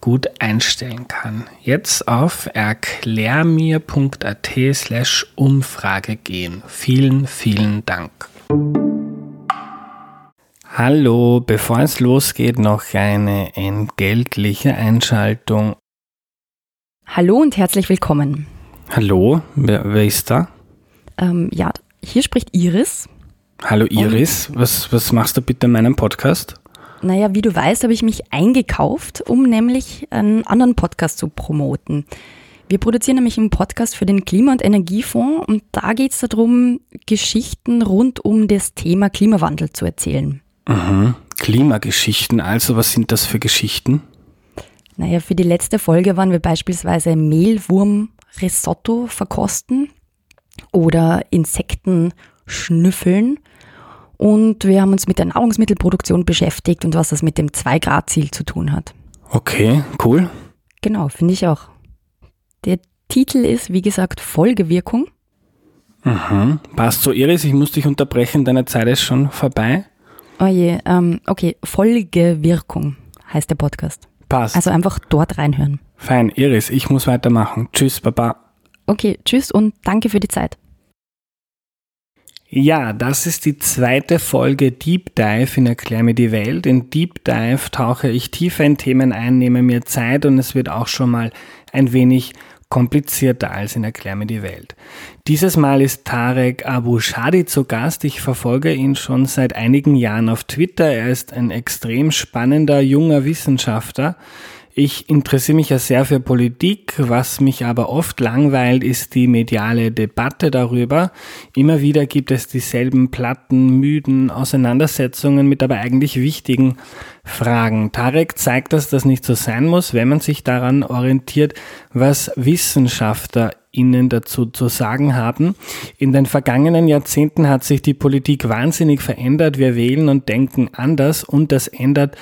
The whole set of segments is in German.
gut einstellen kann. Jetzt auf erklärmir.at slash Umfrage gehen. Vielen, vielen Dank. Hallo, bevor es losgeht, noch eine entgeltliche Einschaltung. Hallo und herzlich willkommen. Hallo, wer, wer ist da? Ähm, ja, hier spricht Iris. Hallo Iris, was, was machst du bitte in meinem Podcast? Naja, wie du weißt, habe ich mich eingekauft, um nämlich einen anderen Podcast zu promoten. Wir produzieren nämlich einen Podcast für den Klima- und Energiefonds und da geht es darum, Geschichten rund um das Thema Klimawandel zu erzählen. Mhm. Klimageschichten, also was sind das für Geschichten? Naja, für die letzte Folge waren wir beispielsweise Mehlwurm-Risotto verkosten oder Insekten schnüffeln und wir haben uns mit der Nahrungsmittelproduktion beschäftigt und was das mit dem 2-Grad-Ziel zu tun hat. Okay, cool. Genau, finde ich auch. Der Titel ist, wie gesagt, Folgewirkung. Mhm. Passt so, Iris, ich muss dich unterbrechen, deine Zeit ist schon vorbei. Oh je, ähm, okay, Folgewirkung heißt der Podcast. Passt. Also einfach dort reinhören. Fein, Iris, ich muss weitermachen. Tschüss, Baba. Okay, tschüss und danke für die Zeit. Ja, das ist die zweite Folge Deep Dive in Erklär mir die Welt. In Deep Dive tauche ich tiefer in Themen ein, nehme mir Zeit und es wird auch schon mal ein wenig komplizierter als in Erklär mir die Welt. Dieses Mal ist Tarek Abu Shadi zu Gast. Ich verfolge ihn schon seit einigen Jahren auf Twitter. Er ist ein extrem spannender junger Wissenschaftler. Ich interessiere mich ja sehr für Politik, was mich aber oft langweilt, ist die mediale Debatte darüber. Immer wieder gibt es dieselben platten, müden Auseinandersetzungen mit aber eigentlich wichtigen Fragen. Tarek zeigt, dass das nicht so sein muss, wenn man sich daran orientiert, was Wissenschaftler Ihnen dazu zu sagen haben. In den vergangenen Jahrzehnten hat sich die Politik wahnsinnig verändert. Wir wählen und denken anders und das ändert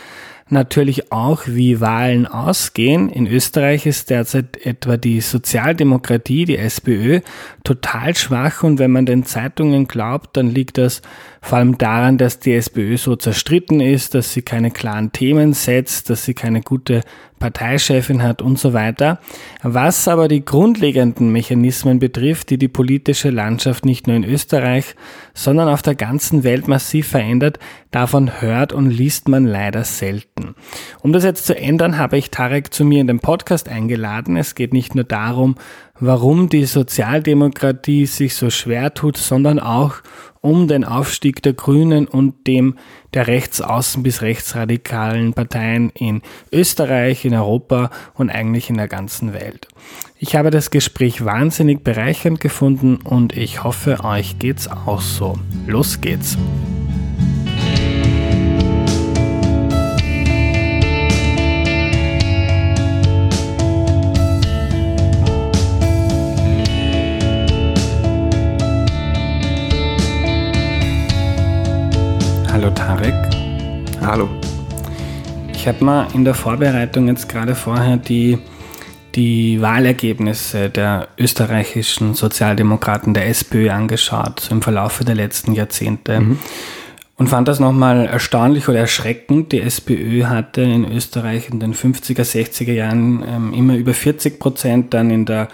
natürlich auch, wie Wahlen ausgehen. In Österreich ist derzeit etwa die Sozialdemokratie, die SPÖ, total schwach und wenn man den Zeitungen glaubt, dann liegt das vor allem daran, dass die SPÖ so zerstritten ist, dass sie keine klaren Themen setzt, dass sie keine gute Parteichefin hat und so weiter. Was aber die grundlegenden Mechanismen betrifft, die die politische Landschaft nicht nur in Österreich, sondern auf der ganzen Welt massiv verändert, davon hört und liest man leider selten. Um das jetzt zu ändern, habe ich Tarek zu mir in den Podcast eingeladen. Es geht nicht nur darum, warum die Sozialdemokratie sich so schwer tut, sondern auch um den Aufstieg der Grünen und dem der rechtsaußen bis rechtsradikalen Parteien in Österreich, in Europa und eigentlich in der ganzen Welt. Ich habe das Gespräch wahnsinnig bereichernd gefunden und ich hoffe, euch geht's auch so. Los geht's! Hallo Tarek. Hallo. Ich habe mal in der Vorbereitung jetzt gerade vorher die, die Wahlergebnisse der österreichischen Sozialdemokraten der SPÖ angeschaut, so im Verlauf der letzten Jahrzehnte. Mhm. Und fand das nochmal erstaunlich oder erschreckend. Die SPÖ hatte in Österreich in den 50er, 60er Jahren ähm, immer über 40 Prozent, dann in der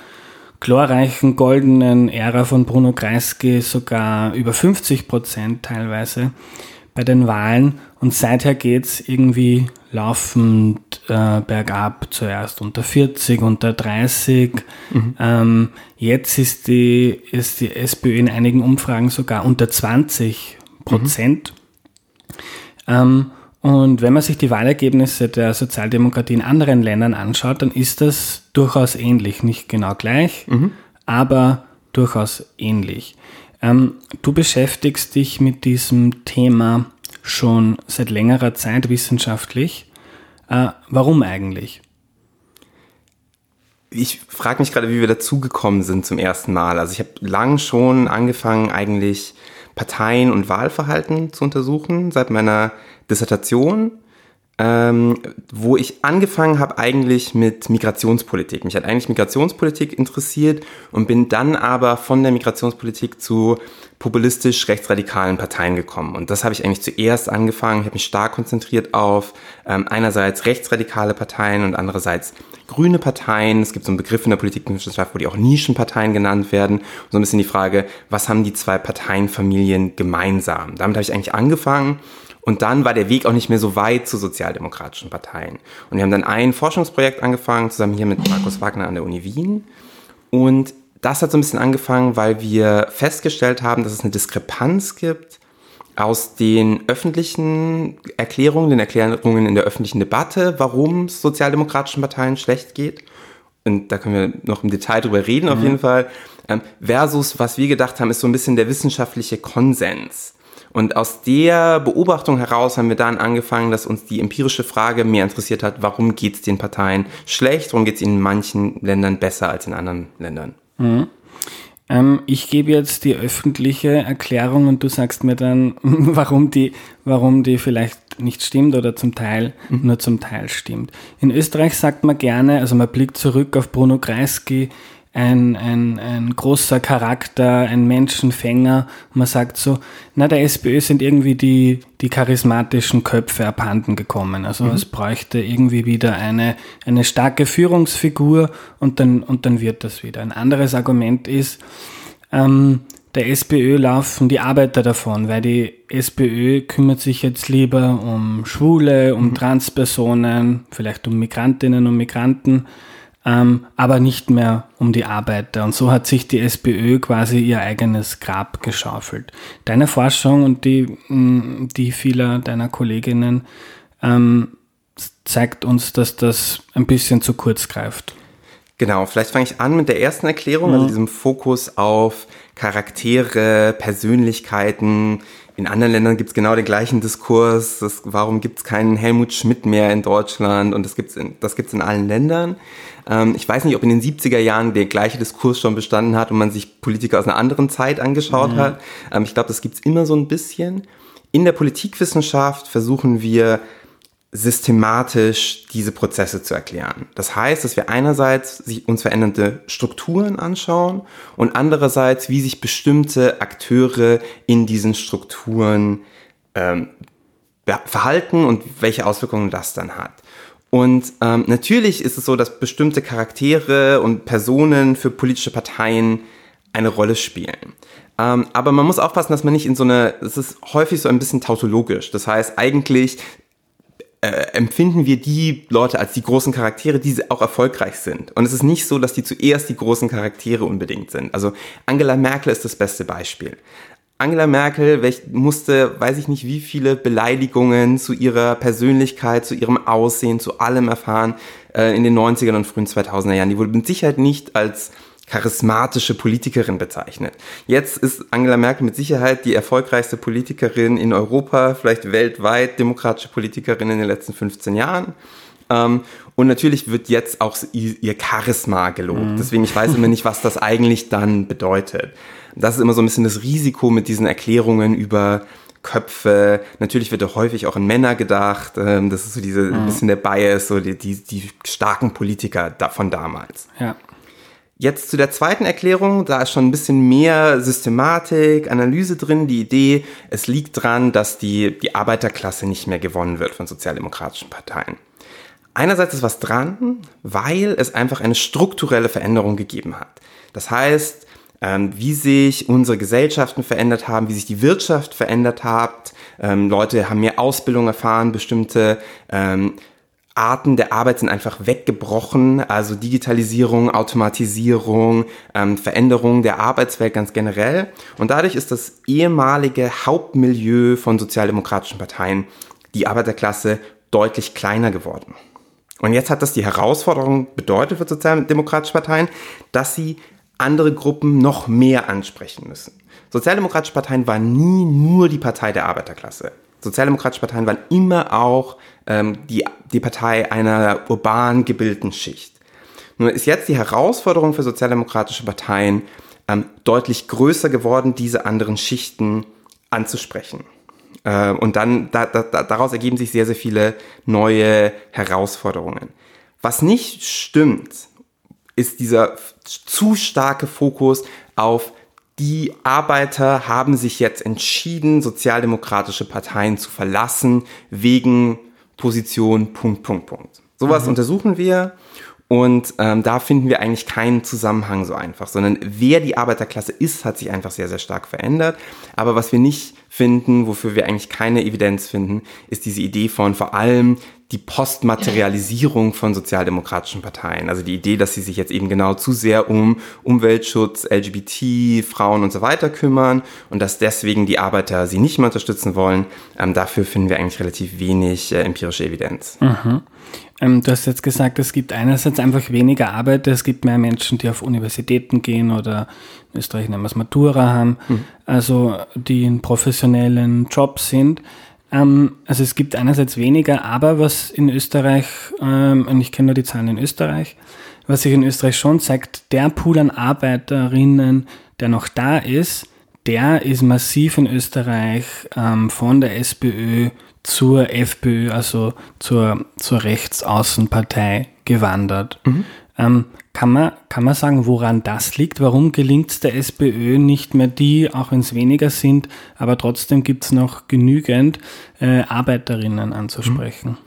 glorreichen goldenen Ära von Bruno Kreisky sogar über 50 Prozent teilweise bei den Wahlen und seither geht es irgendwie laufend äh, bergab, zuerst unter 40, unter 30. Mhm. Ähm, jetzt ist die, ist die SPÖ in einigen Umfragen sogar unter 20 Prozent. Mhm. Ähm, und wenn man sich die Wahlergebnisse der Sozialdemokratie in anderen Ländern anschaut, dann ist das durchaus ähnlich. Nicht genau gleich, mhm. aber durchaus ähnlich. Ähm, du beschäftigst dich mit diesem Thema schon seit längerer Zeit wissenschaftlich. Äh, warum eigentlich? Ich frage mich gerade, wie wir dazugekommen sind zum ersten Mal. Also ich habe lang schon angefangen, eigentlich Parteien und Wahlverhalten zu untersuchen, seit meiner Dissertation, ähm, wo ich angefangen habe eigentlich mit Migrationspolitik. Mich hat eigentlich Migrationspolitik interessiert und bin dann aber von der Migrationspolitik zu populistisch rechtsradikalen Parteien gekommen. Und das habe ich eigentlich zuerst angefangen. Ich habe mich stark konzentriert auf ähm, einerseits rechtsradikale Parteien und andererseits grüne Parteien. Es gibt so einen Begriff in der Politikwissenschaft, wo die auch Nischenparteien genannt werden. Und so ein bisschen die Frage, was haben die zwei Parteienfamilien gemeinsam? Damit habe ich eigentlich angefangen und dann war der Weg auch nicht mehr so weit zu sozialdemokratischen Parteien. Und wir haben dann ein Forschungsprojekt angefangen, zusammen hier mit Markus Wagner an der Uni Wien. Und das hat so ein bisschen angefangen, weil wir festgestellt haben, dass es eine Diskrepanz gibt aus den öffentlichen Erklärungen, den Erklärungen in der öffentlichen Debatte, warum es sozialdemokratischen Parteien schlecht geht. Und da können wir noch im Detail drüber reden, auf mhm. jeden Fall. Ähm, versus, was wir gedacht haben, ist so ein bisschen der wissenschaftliche Konsens. Und aus der Beobachtung heraus haben wir dann angefangen, dass uns die empirische Frage mehr interessiert hat, warum geht es den Parteien schlecht, warum geht es ihnen in manchen Ländern besser als in anderen Ländern. Mhm. Ähm, ich gebe jetzt die öffentliche Erklärung und du sagst mir dann, warum die, warum die vielleicht nicht stimmt oder zum Teil mhm. nur zum Teil stimmt. In Österreich sagt man gerne, also man blickt zurück auf Bruno Kreisky, ein, ein, ein großer Charakter, ein Menschenfänger. Man sagt so, na, der SPÖ sind irgendwie die, die charismatischen Köpfe abhanden gekommen. Also mhm. es bräuchte irgendwie wieder eine, eine starke Führungsfigur und dann, und dann wird das wieder. Ein anderes Argument ist, ähm, der SPÖ laufen die Arbeiter davon, weil die SPÖ kümmert sich jetzt lieber um Schwule, um mhm. Transpersonen, vielleicht um Migrantinnen und Migranten ähm, aber nicht mehr um die Arbeiter. Und so hat sich die SPÖ quasi ihr eigenes Grab geschaufelt. Deine Forschung und die, mm, die vieler deiner Kolleginnen ähm, zeigt uns, dass das ein bisschen zu kurz greift. Genau, vielleicht fange ich an mit der ersten Erklärung, also mhm. also diesem Fokus auf Charaktere, Persönlichkeiten. In anderen Ländern gibt es genau den gleichen Diskurs. Das, warum gibt es keinen Helmut Schmidt mehr in Deutschland? Und das gibt es in, das gibt's in allen Ländern. Ähm, ich weiß nicht, ob in den 70er Jahren der gleiche Diskurs schon bestanden hat und man sich Politiker aus einer anderen Zeit angeschaut mhm. hat. Ähm, ich glaube, das gibt es immer so ein bisschen. In der Politikwissenschaft versuchen wir systematisch diese Prozesse zu erklären. Das heißt, dass wir einerseits sich uns verändernde Strukturen anschauen und andererseits, wie sich bestimmte Akteure in diesen Strukturen ähm, verhalten und welche Auswirkungen das dann hat. Und ähm, natürlich ist es so, dass bestimmte Charaktere und Personen für politische Parteien eine Rolle spielen. Ähm, aber man muss aufpassen, dass man nicht in so eine, es ist häufig so ein bisschen tautologisch. Das heißt, eigentlich äh, empfinden wir die Leute als die großen Charaktere, die auch erfolgreich sind. Und es ist nicht so, dass die zuerst die großen Charaktere unbedingt sind. Also Angela Merkel ist das beste Beispiel. Angela Merkel musste, weiß ich nicht, wie viele Beleidigungen zu ihrer Persönlichkeit, zu ihrem Aussehen, zu allem erfahren äh, in den 90er und frühen 2000er Jahren. Die wurde mit Sicherheit nicht als charismatische Politikerin bezeichnet. Jetzt ist Angela Merkel mit Sicherheit die erfolgreichste Politikerin in Europa, vielleicht weltweit demokratische Politikerin in den letzten 15 Jahren. Ähm, und natürlich wird jetzt auch ihr Charisma gelobt. Mhm. Deswegen, ich weiß immer nicht, was das eigentlich dann bedeutet. Das ist immer so ein bisschen das Risiko mit diesen Erklärungen über Köpfe. Natürlich wird da häufig auch in Männer gedacht. Ähm, das ist so diese mhm. ein bisschen der Bias, so die, die, die starken Politiker von damals. Ja. Jetzt zu der zweiten Erklärung, da ist schon ein bisschen mehr Systematik, Analyse drin. Die Idee, es liegt dran, dass die, die Arbeiterklasse nicht mehr gewonnen wird von sozialdemokratischen Parteien. Einerseits ist was dran, weil es einfach eine strukturelle Veränderung gegeben hat. Das heißt, wie sich unsere Gesellschaften verändert haben, wie sich die Wirtschaft verändert hat. Ähm, Leute haben mehr Ausbildung erfahren, bestimmte ähm, Arten der Arbeit sind einfach weggebrochen, also Digitalisierung, Automatisierung, ähm, Veränderung der Arbeitswelt ganz generell. Und dadurch ist das ehemalige Hauptmilieu von sozialdemokratischen Parteien, die Arbeiterklasse, deutlich kleiner geworden. Und jetzt hat das die Herausforderung bedeutet für sozialdemokratische Parteien, dass sie andere Gruppen noch mehr ansprechen müssen. Sozialdemokratische Parteien waren nie nur die Partei der Arbeiterklasse. Sozialdemokratische Parteien waren immer auch ähm, die, die Partei einer urban gebildeten Schicht. Nur ist jetzt die Herausforderung für sozialdemokratische Parteien ähm, deutlich größer geworden, diese anderen Schichten anzusprechen. Äh, und dann da, da, daraus ergeben sich sehr, sehr viele neue Herausforderungen. Was nicht stimmt, ist dieser zu starke Fokus auf die Arbeiter haben sich jetzt entschieden, sozialdemokratische Parteien zu verlassen wegen Position Punkt, Punkt, Punkt. Sowas mhm. untersuchen wir und ähm, da finden wir eigentlich keinen Zusammenhang so einfach, sondern wer die Arbeiterklasse ist, hat sich einfach sehr, sehr stark verändert. Aber was wir nicht finden, wofür wir eigentlich keine Evidenz finden, ist diese Idee von vor allem die Postmaterialisierung von sozialdemokratischen Parteien. Also die Idee, dass sie sich jetzt eben genau zu sehr um Umweltschutz, LGBT, Frauen und so weiter kümmern und dass deswegen die Arbeiter sie nicht mehr unterstützen wollen. Ähm, dafür finden wir eigentlich relativ wenig äh, empirische Evidenz. Mhm. Ähm, du hast jetzt gesagt, es gibt einerseits einfach weniger Arbeiter, es gibt mehr Menschen, die auf Universitäten gehen oder Österreich nennen wir es Matura haben, mhm. also die in professionellen Jobs sind. Ähm, also es gibt einerseits weniger, aber was in Österreich, ähm, und ich kenne nur die Zahlen in Österreich, was sich in Österreich schon zeigt, der Pool an Arbeiterinnen, der noch da ist, der ist massiv in Österreich ähm, von der SPÖ zur FPÖ, also zur, zur Rechtsaußenpartei gewandert. Mhm. Ähm, kann, man, kann man sagen, woran das liegt? Warum gelingt es der SPÖ nicht mehr die, auch wenn es weniger sind, aber trotzdem gibt es noch genügend äh, Arbeiterinnen anzusprechen?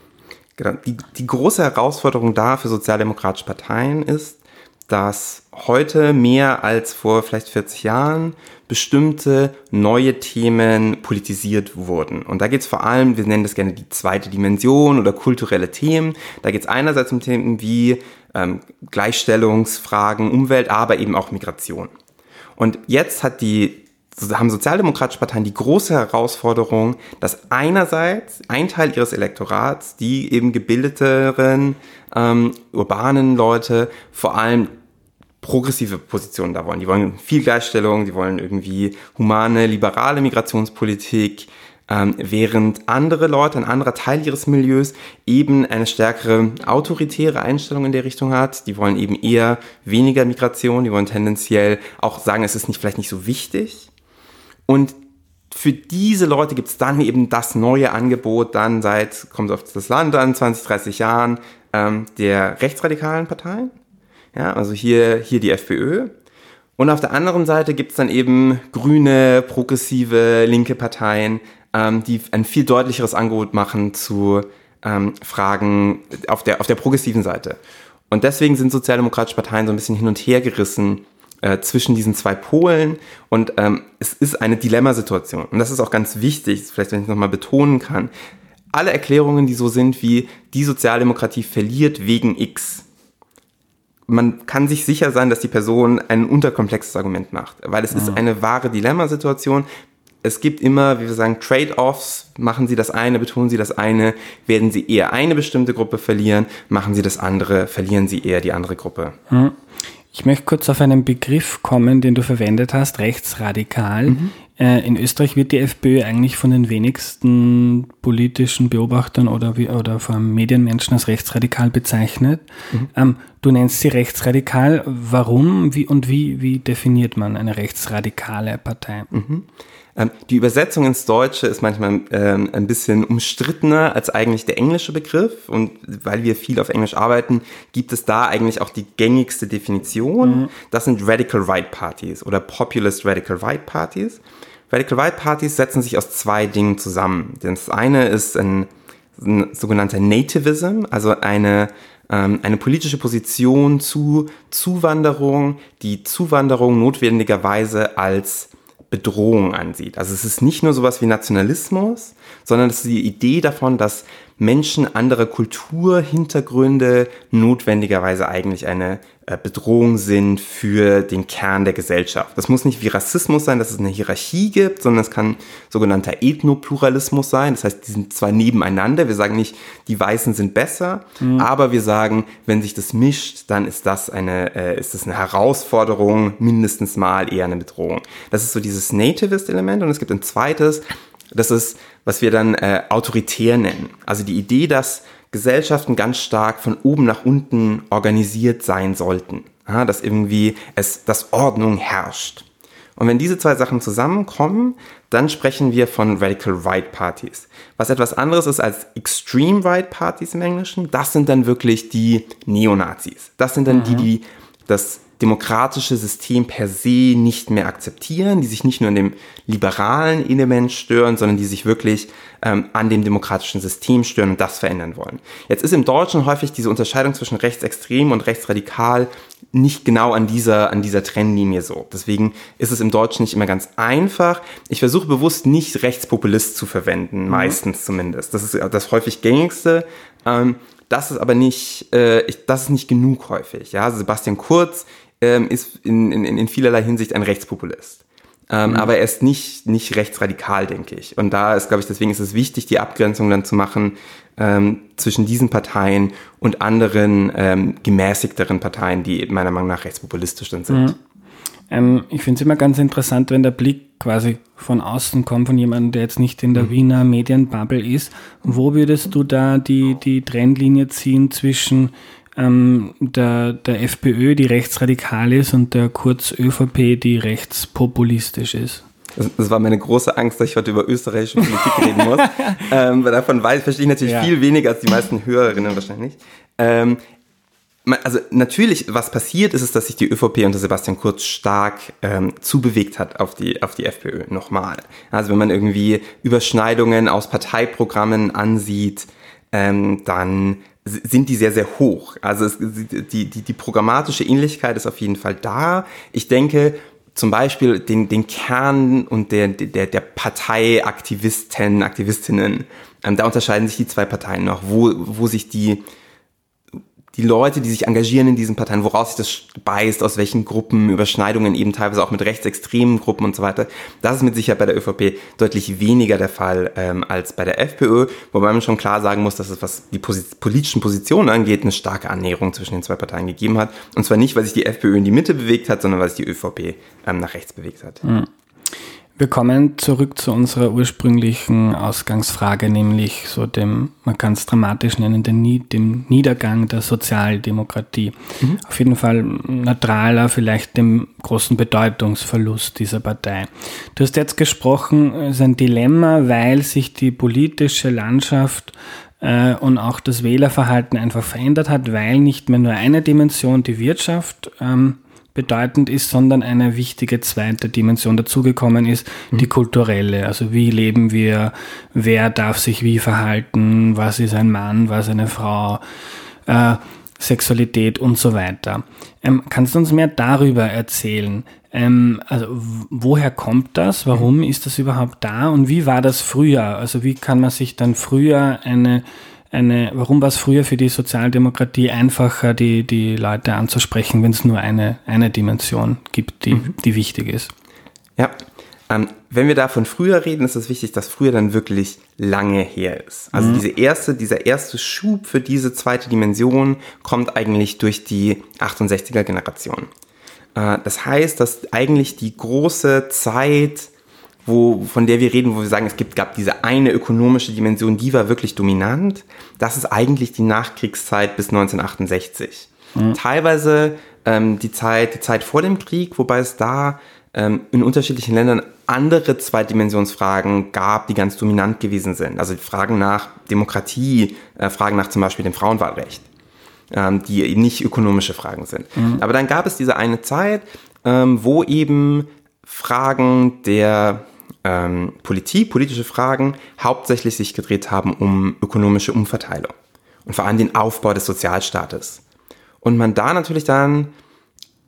Genau. Die, die große Herausforderung da für sozialdemokratische Parteien ist, dass heute mehr als vor vielleicht 40 Jahren bestimmte neue Themen politisiert wurden. Und da geht es vor allem, wir nennen das gerne die zweite Dimension oder kulturelle Themen. Da geht es einerseits um Themen wie ähm, Gleichstellungsfragen, Umwelt, aber eben auch Migration. Und jetzt hat die haben sozialdemokratische Parteien die große Herausforderung, dass einerseits ein Teil ihres Elektorats, die eben gebildeteren, ähm, urbanen Leute, vor allem progressive Positionen da wollen. Die wollen viel Gleichstellung, die wollen irgendwie humane, liberale Migrationspolitik, ähm, während andere Leute, ein anderer Teil ihres Milieus eben eine stärkere autoritäre Einstellung in der Richtung hat. Die wollen eben eher weniger Migration, die wollen tendenziell auch sagen, es ist nicht vielleicht nicht so wichtig. Und für diese Leute gibt es dann eben das neue Angebot, dann seit, kommt auf das Land an, 20, 30 Jahren, ähm, der rechtsradikalen Parteien. Ja, also hier, hier die FPÖ. Und auf der anderen Seite gibt es dann eben grüne, progressive, linke Parteien, ähm, die ein viel deutlicheres Angebot machen zu ähm, Fragen auf der, auf der progressiven Seite. Und deswegen sind sozialdemokratische Parteien so ein bisschen hin und her gerissen äh, zwischen diesen zwei Polen. Und ähm, es ist eine Dilemmasituation. Und das ist auch ganz wichtig, vielleicht wenn ich nochmal betonen kann. Alle Erklärungen, die so sind wie die Sozialdemokratie verliert wegen X, man kann sich sicher sein, dass die Person ein unterkomplexes Argument macht, weil es ja. ist eine wahre Dilemmasituation es gibt immer, wie wir sagen, Trade-offs. Machen Sie das eine, betonen Sie das eine, werden Sie eher eine bestimmte Gruppe verlieren, machen Sie das andere, verlieren Sie eher die andere Gruppe. Hm. Ich möchte kurz auf einen Begriff kommen, den du verwendet hast, rechtsradikal. Mhm. Äh, in Österreich wird die FPÖ eigentlich von den wenigsten politischen Beobachtern oder, oder vor allem Medienmenschen als rechtsradikal bezeichnet. Mhm. Ähm, du nennst sie rechtsradikal. Warum wie, und wie, wie definiert man eine rechtsradikale Partei? Mhm. Ähm, die Übersetzung ins Deutsche ist manchmal ähm, ein bisschen umstrittener als eigentlich der englische Begriff. Und weil wir viel auf Englisch arbeiten, gibt es da eigentlich auch die gängigste Definition. Mhm. Das sind Radical Right Parties oder Populist Radical Right Parties. Radical Right Parties setzen sich aus zwei Dingen zusammen. Das eine ist ein, ein sogenannter Nativism, also eine ähm, eine politische Position zu Zuwanderung, die Zuwanderung notwendigerweise als Bedrohung ansieht. Also es ist nicht nur sowas wie Nationalismus, sondern es ist die Idee davon, dass Menschen anderer Kulturhintergründe notwendigerweise eigentlich eine äh, Bedrohung sind für den Kern der Gesellschaft. Das muss nicht wie Rassismus sein, dass es eine Hierarchie gibt, sondern es kann sogenannter Ethnopluralismus sein. Das heißt, die sind zwar nebeneinander, wir sagen nicht, die Weißen sind besser, mhm. aber wir sagen, wenn sich das mischt, dann ist das eine, äh, ist das eine Herausforderung, mindestens mal eher eine Bedrohung. Das ist so dieses Nativist-Element und es gibt ein zweites, das ist, was wir dann äh, autoritär nennen. Also die Idee, dass Gesellschaften ganz stark von oben nach unten organisiert sein sollten. Ja, dass irgendwie es, dass Ordnung herrscht. Und wenn diese zwei Sachen zusammenkommen, dann sprechen wir von Radical Right Parties. Was etwas anderes ist als Extreme Right Parties im Englischen, das sind dann wirklich die Neonazis. Das sind dann mhm. die, die das demokratische System per se nicht mehr akzeptieren, die sich nicht nur an dem liberalen Element stören, sondern die sich wirklich ähm, an dem demokratischen System stören und das verändern wollen. Jetzt ist im Deutschen häufig diese Unterscheidung zwischen rechtsextrem und rechtsradikal nicht genau an dieser, an dieser Trennlinie so. Deswegen ist es im Deutschen nicht immer ganz einfach. Ich versuche bewusst nicht Rechtspopulist zu verwenden, mhm. meistens zumindest. Das ist das häufig gängigste. Ähm, das ist aber nicht, äh, ich, das ist nicht genug häufig. Ja, also Sebastian Kurz ähm, ist in, in, in vielerlei Hinsicht ein Rechtspopulist. Ähm, mhm. Aber er ist nicht, nicht rechtsradikal, denke ich. Und da ist, glaube ich, deswegen ist es wichtig, die Abgrenzung dann zu machen ähm, zwischen diesen Parteien und anderen ähm, gemäßigteren Parteien, die meiner Meinung nach rechtspopulistisch dann sind. Mhm. Ähm, ich finde es immer ganz interessant, wenn der Blick quasi von außen kommt, von jemandem, der jetzt nicht in der mhm. Wiener Medienbubble ist. Wo würdest du da die, die Trennlinie ziehen zwischen ähm, der, der FPÖ, die rechtsradikal ist, und der Kurz-ÖVP, die rechtspopulistisch ist. Das, das, war meine große Angst, dass ich heute über österreichische Politik reden muss. ähm, weil davon weiß, verstehe ich natürlich ja. viel weniger als die meisten Hörerinnen wahrscheinlich. Ähm, also natürlich, was passiert ist, ist, dass sich die ÖVP unter Sebastian Kurz stark ähm, zubewegt hat auf die, auf die FPÖ nochmal. Also wenn man irgendwie Überschneidungen aus Parteiprogrammen ansieht, ähm, dann sind die sehr, sehr hoch. Also es, die, die, die programmatische Ähnlichkeit ist auf jeden Fall da. Ich denke, zum Beispiel den, den Kern und der, der, der Parteiaktivisten, Aktivistinnen, ähm, da unterscheiden sich die zwei Parteien noch, wo, wo sich die, die Leute, die sich engagieren in diesen Parteien, woraus sich das beißt, aus welchen Gruppen, Überschneidungen eben teilweise auch mit rechtsextremen Gruppen und so weiter. Das ist mit Sicherheit bei der ÖVP deutlich weniger der Fall ähm, als bei der FPÖ, wobei man schon klar sagen muss, dass es, was die Posit politischen Positionen angeht, eine starke Annäherung zwischen den zwei Parteien gegeben hat. Und zwar nicht, weil sich die FPÖ in die Mitte bewegt hat, sondern weil sich die ÖVP ähm, nach rechts bewegt hat. Mhm. Wir kommen zurück zu unserer ursprünglichen Ausgangsfrage, nämlich so dem, man kann es dramatisch nennen, den, dem Niedergang der Sozialdemokratie. Mhm. Auf jeden Fall neutraler, vielleicht dem großen Bedeutungsverlust dieser Partei. Du hast jetzt gesprochen, es ist ein Dilemma, weil sich die politische Landschaft äh, und auch das Wählerverhalten einfach verändert hat, weil nicht mehr nur eine Dimension, die Wirtschaft, ähm, bedeutend ist, sondern eine wichtige zweite Dimension dazugekommen ist, mhm. die kulturelle. Also wie leben wir, wer darf sich wie verhalten, was ist ein Mann, was eine Frau, äh, Sexualität und so weiter. Ähm, kannst du uns mehr darüber erzählen? Ähm, also woher kommt das? Warum ist das überhaupt da? Und wie war das früher? Also wie kann man sich dann früher eine eine, warum war es früher für die Sozialdemokratie einfacher, die, die Leute anzusprechen, wenn es nur eine, eine Dimension gibt, die, mhm. die wichtig ist? Ja, ähm, wenn wir da von früher reden, ist es wichtig, dass früher dann wirklich lange her ist. Also mhm. diese erste, dieser erste Schub für diese zweite Dimension kommt eigentlich durch die 68er Generation. Äh, das heißt, dass eigentlich die große Zeit wo, von der wir reden, wo wir sagen, es gibt, gab diese eine ökonomische Dimension, die war wirklich dominant. Das ist eigentlich die Nachkriegszeit bis 1968. Mhm. Teilweise ähm, die Zeit, die Zeit vor dem Krieg, wobei es da ähm, in unterschiedlichen Ländern andere Zweidimensionsfragen gab, die ganz dominant gewesen sind. Also Fragen nach Demokratie, äh, Fragen nach zum Beispiel dem Frauenwahlrecht, ähm, die eben nicht ökonomische Fragen sind. Mhm. Aber dann gab es diese eine Zeit, ähm, wo eben Fragen der ähm, Politik, politische Fragen hauptsächlich sich gedreht haben um ökonomische Umverteilung und vor allem den Aufbau des Sozialstaates. Und man da natürlich dann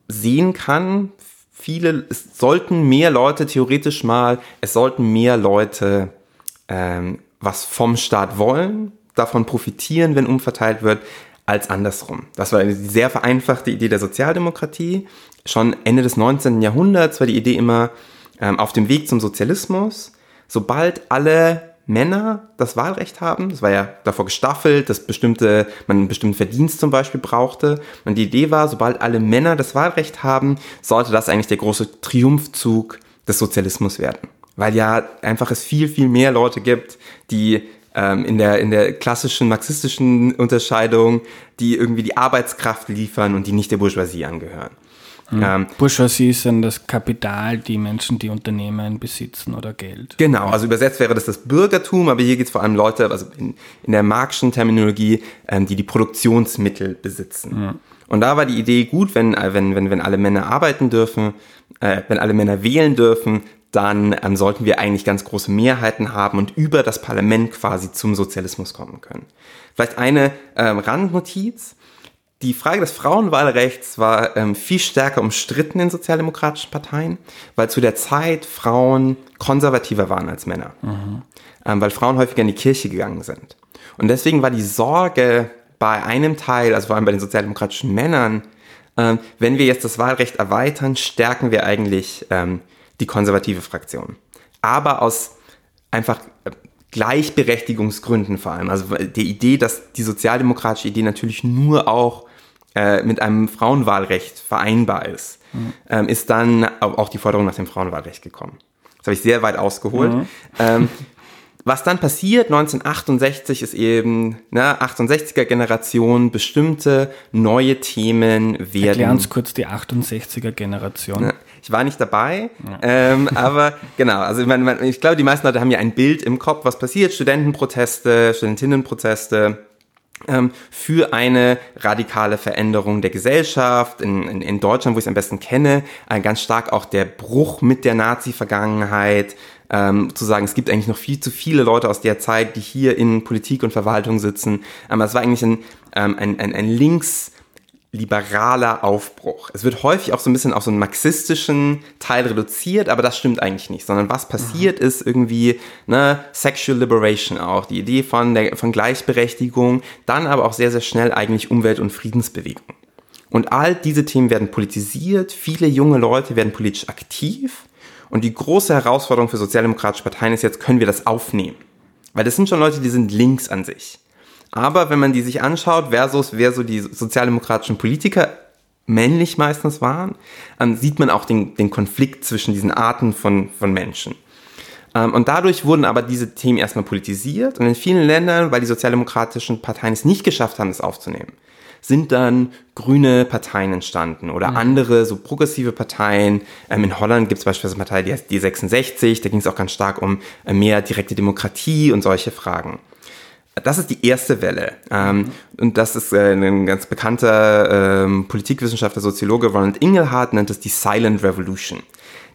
sehen kann, viele, es sollten mehr Leute theoretisch mal, es sollten mehr Leute ähm, was vom Staat wollen, davon profitieren, wenn umverteilt wird, als andersrum. Das war eine sehr vereinfachte Idee der Sozialdemokratie. Schon Ende des 19. Jahrhunderts war die Idee immer ähm, auf dem Weg zum Sozialismus. Sobald alle Männer das Wahlrecht haben, das war ja davor gestaffelt, dass bestimmte, man einen bestimmten Verdienst zum Beispiel brauchte. Und die Idee war, sobald alle Männer das Wahlrecht haben, sollte das eigentlich der große Triumphzug des Sozialismus werden. Weil ja einfach es viel, viel mehr Leute gibt, die ähm, in, der, in der klassischen marxistischen Unterscheidung, die irgendwie die Arbeitskraft liefern und die nicht der Bourgeoisie angehören. Mhm. Ähm, Bourgeoisie ist dann das Kapital, die Menschen, die Unternehmen besitzen oder Geld. Genau, also übersetzt wäre das das Bürgertum, aber hier geht es vor allem Leute, also in, in der marxischen Terminologie, ähm, die die Produktionsmittel besitzen. Mhm. Und da war die Idee gut, wenn, äh, wenn, wenn, wenn alle Männer arbeiten dürfen, äh, wenn alle Männer wählen dürfen, dann ähm, sollten wir eigentlich ganz große Mehrheiten haben und über das Parlament quasi zum Sozialismus kommen können. Vielleicht eine ähm, Randnotiz. Die Frage des Frauenwahlrechts war ähm, viel stärker umstritten in sozialdemokratischen Parteien, weil zu der Zeit Frauen konservativer waren als Männer, mhm. ähm, weil Frauen häufiger in die Kirche gegangen sind. Und deswegen war die Sorge bei einem Teil, also vor allem bei den sozialdemokratischen Männern, ähm, wenn wir jetzt das Wahlrecht erweitern, stärken wir eigentlich ähm, die konservative Fraktion. Aber aus einfach äh, Gleichberechtigungsgründen vor allem. Also die Idee, dass die sozialdemokratische Idee natürlich nur auch äh, mit einem Frauenwahlrecht vereinbar ist, mhm. ähm, ist dann auch die Forderung nach dem Frauenwahlrecht gekommen. Das habe ich sehr weit ausgeholt. Mhm. Ähm, was dann passiert, 1968 ist eben, ne, 68er Generation, bestimmte neue Themen werden. Erklär uns kurz die 68er Generation. Ne, ich war nicht dabei, ja. ähm, aber genau, also ich, meine, ich glaube, die meisten Leute haben ja ein Bild im Kopf, was passiert, Studentenproteste, Studentinnenproteste, für eine radikale Veränderung der Gesellschaft. In, in, in Deutschland, wo ich es am besten kenne, äh, ganz stark auch der Bruch mit der Nazi-Vergangenheit, ähm, zu sagen, es gibt eigentlich noch viel zu viele Leute aus der Zeit, die hier in Politik und Verwaltung sitzen. Aber es war eigentlich ein, ähm, ein, ein, ein links liberaler Aufbruch. Es wird häufig auch so ein bisschen auf so einen marxistischen Teil reduziert, aber das stimmt eigentlich nicht, sondern was passiert mhm. ist irgendwie ne, Sexual Liberation auch, die Idee von, der, von Gleichberechtigung, dann aber auch sehr, sehr schnell eigentlich Umwelt- und Friedensbewegung. Und all diese Themen werden politisiert, viele junge Leute werden politisch aktiv und die große Herausforderung für sozialdemokratische Parteien ist jetzt, können wir das aufnehmen? Weil das sind schon Leute, die sind links an sich. Aber wenn man die sich anschaut, versus wer so die sozialdemokratischen Politiker männlich meistens waren, dann sieht man auch den, den Konflikt zwischen diesen Arten von, von Menschen. Ähm, und dadurch wurden aber diese Themen erstmal politisiert und in vielen Ländern, weil die sozialdemokratischen Parteien es nicht geschafft haben, das aufzunehmen, sind dann grüne Parteien entstanden oder mhm. andere so progressive Parteien. Ähm, in Holland gibt es beispielsweise eine Partei, die heißt D66, da ging es auch ganz stark um äh, mehr direkte Demokratie und solche Fragen. Das ist die erste Welle. Ähm. Und das ist äh, ein ganz bekannter ähm, Politikwissenschaftler, Soziologe, Ronald Ingelhardt, nennt es die Silent Revolution.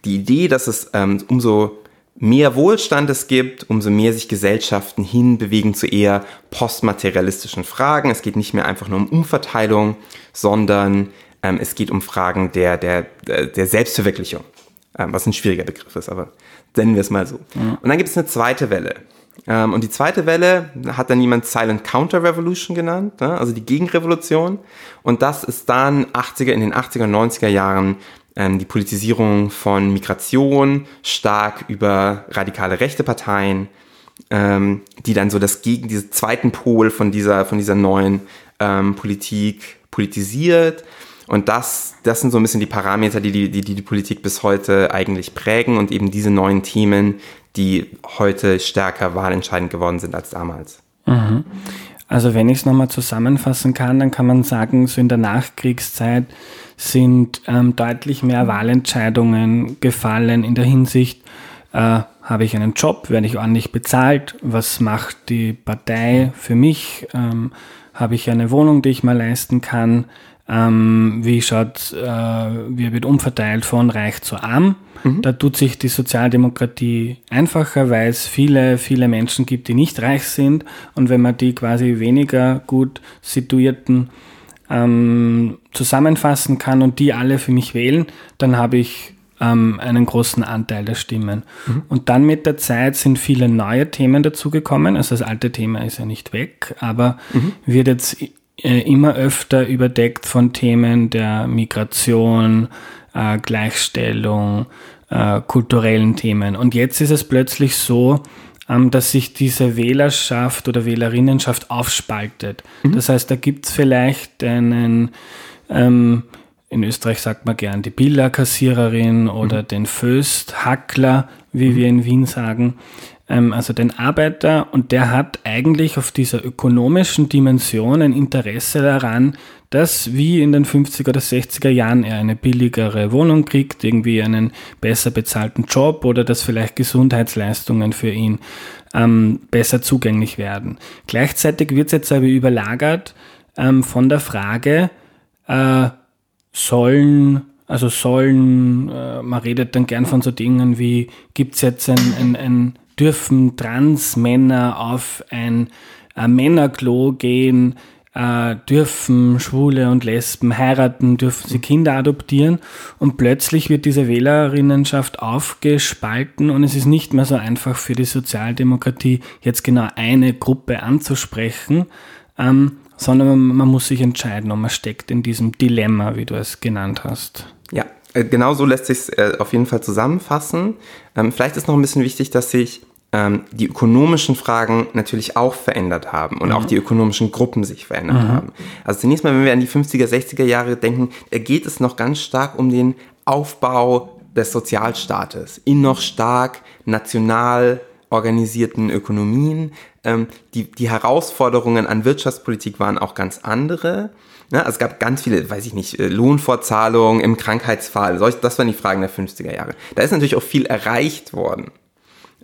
Die Idee, dass es ähm, umso mehr Wohlstand es gibt, umso mehr sich Gesellschaften hinbewegen zu eher postmaterialistischen Fragen. Es geht nicht mehr einfach nur um Umverteilung, sondern ähm, es geht um Fragen der, der, der Selbstverwirklichung. Ähm, was ein schwieriger Begriff ist, aber nennen wir es mal so. Mhm. Und dann gibt es eine zweite Welle. Ähm, und die zweite Welle hat dann jemand Silent Counter Revolution genannt, ne? also die Gegenrevolution. Und das ist dann 80er, in den 80er und 90er Jahren ähm, die Politisierung von Migration stark über radikale rechte Parteien, ähm, die dann so das gegen diesen zweiten Pol von dieser, von dieser neuen Politik politisiert. Und das, das sind so ein bisschen die Parameter, die die, die die Politik bis heute eigentlich prägen und eben diese neuen Themen, die heute stärker wahlentscheidend geworden sind als damals. Mhm. Also wenn ich es nochmal zusammenfassen kann, dann kann man sagen, so in der Nachkriegszeit sind ähm, deutlich mehr Wahlentscheidungen gefallen in der Hinsicht, äh, habe ich einen Job, werde ich ordentlich bezahlt, was macht die Partei für mich, ähm, habe ich eine Wohnung, die ich mal leisten kann, ähm, wie schaut, äh, wie wird umverteilt von reich zu arm. Mhm. Da tut sich die Sozialdemokratie einfacher, weil es viele, viele Menschen gibt, die nicht reich sind. Und wenn man die quasi weniger gut situierten ähm, zusammenfassen kann und die alle für mich wählen, dann habe ich äh, ähm, einen großen Anteil der Stimmen. Mhm. Und dann mit der Zeit sind viele neue Themen dazugekommen. Also das alte Thema ist ja nicht weg, aber mhm. wird jetzt immer öfter überdeckt von Themen der Migration, äh, Gleichstellung, äh, kulturellen Themen. Und jetzt ist es plötzlich so, ähm, dass sich diese Wählerschaft oder Wählerinnenschaft aufspaltet. Mhm. Das heißt, da gibt es vielleicht einen ähm, in Österreich sagt man gern die Billerkassiererin oder mhm. den Fösthackler, wie mhm. wir in Wien sagen, ähm, also den Arbeiter und der hat eigentlich auf dieser ökonomischen Dimension ein Interesse daran, dass wie in den 50er oder 60er Jahren er eine billigere Wohnung kriegt, irgendwie einen besser bezahlten Job oder dass vielleicht Gesundheitsleistungen für ihn ähm, besser zugänglich werden. Gleichzeitig wird es jetzt aber überlagert ähm, von der Frage, äh, sollen, also sollen, äh, man redet dann gern von so Dingen wie, gibt es jetzt ein, ein, ein, dürfen Transmänner auf ein, ein Männerklo gehen, äh, dürfen Schwule und Lesben heiraten, dürfen sie Kinder adoptieren und plötzlich wird diese Wählerinnenschaft aufgespalten und es ist nicht mehr so einfach für die Sozialdemokratie jetzt genau eine Gruppe anzusprechen, ähm, sondern man muss sich entscheiden und man steckt in diesem Dilemma, wie du es genannt hast. Ja, äh, genau so lässt sich es äh, auf jeden Fall zusammenfassen. Ähm, vielleicht ist noch ein bisschen wichtig, dass sich ähm, die ökonomischen Fragen natürlich auch verändert haben und mhm. auch die ökonomischen Gruppen sich verändert mhm. haben. Also zunächst mal, wenn wir an die 50er, 60er Jahre denken, geht es noch ganz stark um den Aufbau des Sozialstaates in noch stark national organisierten Ökonomien. Ähm, die, die Herausforderungen an Wirtschaftspolitik waren auch ganz andere. Ja, also es gab ganz viele, weiß ich nicht, äh, Lohnfortzahlungen im Krankheitsfall. Solch, das waren die Fragen der 50er Jahre. Da ist natürlich auch viel erreicht worden,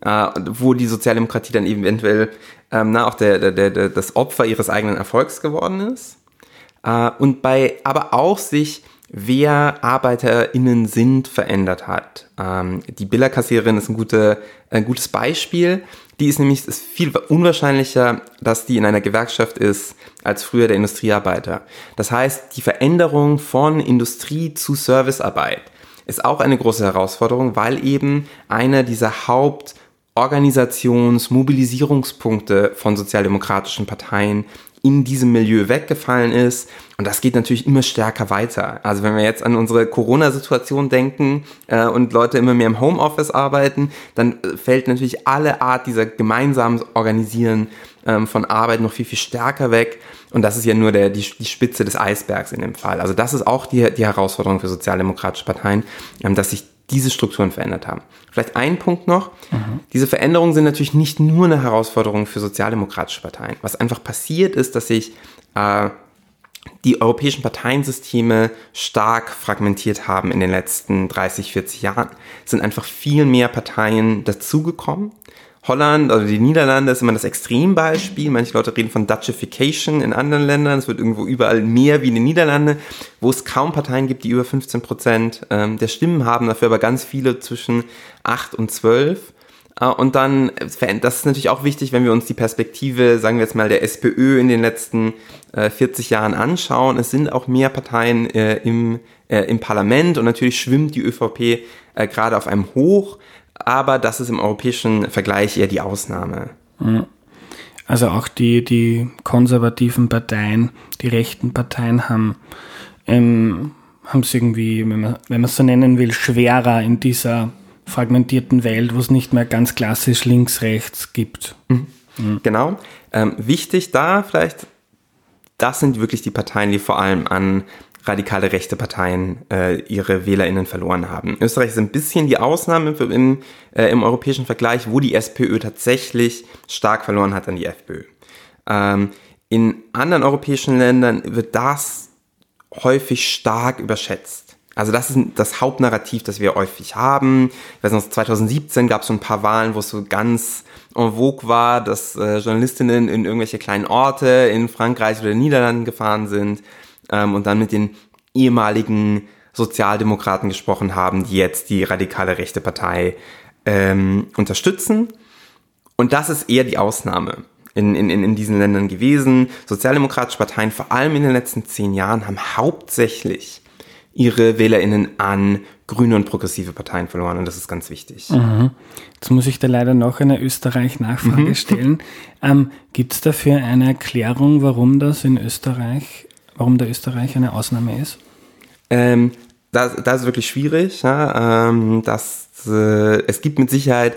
äh, wo die Sozialdemokratie dann eventuell ähm, na, auch der, der, der, das Opfer ihres eigenen Erfolgs geworden ist. Äh, und bei, aber auch sich wer ArbeiterInnen sind, verändert hat. Ähm, die Billerkassiererin ist ein, gute, ein gutes Beispiel. Die ist nämlich ist viel unwahrscheinlicher, dass die in einer Gewerkschaft ist als früher der Industriearbeiter. Das heißt, die Veränderung von Industrie zu Servicearbeit ist auch eine große Herausforderung, weil eben einer dieser Hauptorganisations-, Mobilisierungspunkte von sozialdemokratischen Parteien in diesem Milieu weggefallen ist. Und das geht natürlich immer stärker weiter. Also wenn wir jetzt an unsere Corona-Situation denken äh, und Leute immer mehr im Homeoffice arbeiten, dann äh, fällt natürlich alle Art dieser gemeinsamen Organisieren ähm, von Arbeit noch viel, viel stärker weg. Und das ist ja nur der, die, die Spitze des Eisbergs in dem Fall. Also das ist auch die, die Herausforderung für sozialdemokratische Parteien, ähm, dass sich diese Strukturen verändert haben. Vielleicht ein Punkt noch. Mhm. Diese Veränderungen sind natürlich nicht nur eine Herausforderung für sozialdemokratische Parteien. Was einfach passiert ist, dass sich äh, die europäischen Parteiensysteme stark fragmentiert haben in den letzten 30, 40 Jahren. Es sind einfach viel mehr Parteien dazugekommen. Holland, also die Niederlande ist immer das Extrembeispiel. Manche Leute reden von Dutchification in anderen Ländern. Es wird irgendwo überall mehr wie in den Niederlanden, wo es kaum Parteien gibt, die über 15 Prozent ähm, der Stimmen haben, dafür aber ganz viele zwischen 8 und 12. Äh, und dann, das ist natürlich auch wichtig, wenn wir uns die Perspektive, sagen wir jetzt mal, der SPÖ in den letzten 40 äh, Jahren anschauen. Es sind auch mehr Parteien äh, im, im Parlament und natürlich schwimmt die ÖVP gerade auf einem Hoch aber das ist im europäischen Vergleich eher die Ausnahme. Also auch die, die konservativen Parteien, die rechten Parteien haben ähm, haben es irgendwie, wenn man, wenn man es so nennen will, schwerer in dieser fragmentierten Welt, wo es nicht mehr ganz klassisch links-rechts gibt. Mhm. Mhm. Genau. Ähm, wichtig da vielleicht, das sind wirklich die Parteien, die vor allem an radikale rechte Parteien äh, ihre WählerInnen verloren haben. Österreich ist ein bisschen die Ausnahme im, äh, im europäischen Vergleich, wo die SPÖ tatsächlich stark verloren hat an die FPÖ. Ähm, in anderen europäischen Ländern wird das häufig stark überschätzt. Also das ist das Hauptnarrativ, das wir häufig haben. Ich weiß noch, 2017 gab es so ein paar Wahlen, wo es so ganz en vogue war, dass äh, Journalistinnen in irgendwelche kleinen Orte in Frankreich oder Niederlanden gefahren sind ähm, und dann mit den ehemaligen Sozialdemokraten gesprochen haben, die jetzt die radikale rechte Partei ähm, unterstützen. Und das ist eher die Ausnahme in, in, in diesen Ländern gewesen. Sozialdemokratische Parteien, vor allem in den letzten zehn Jahren, haben hauptsächlich ihre WählerInnen an grüne und progressive Parteien verloren und das ist ganz wichtig. Mhm. Jetzt muss ich da leider noch eine Österreich-Nachfrage mhm. stellen. Ähm, Gibt es dafür eine Erklärung, warum das in Österreich, warum der Österreich eine Ausnahme ist? Ähm, das, das ist wirklich schwierig. Ja? Ähm, das, äh, es gibt mit Sicherheit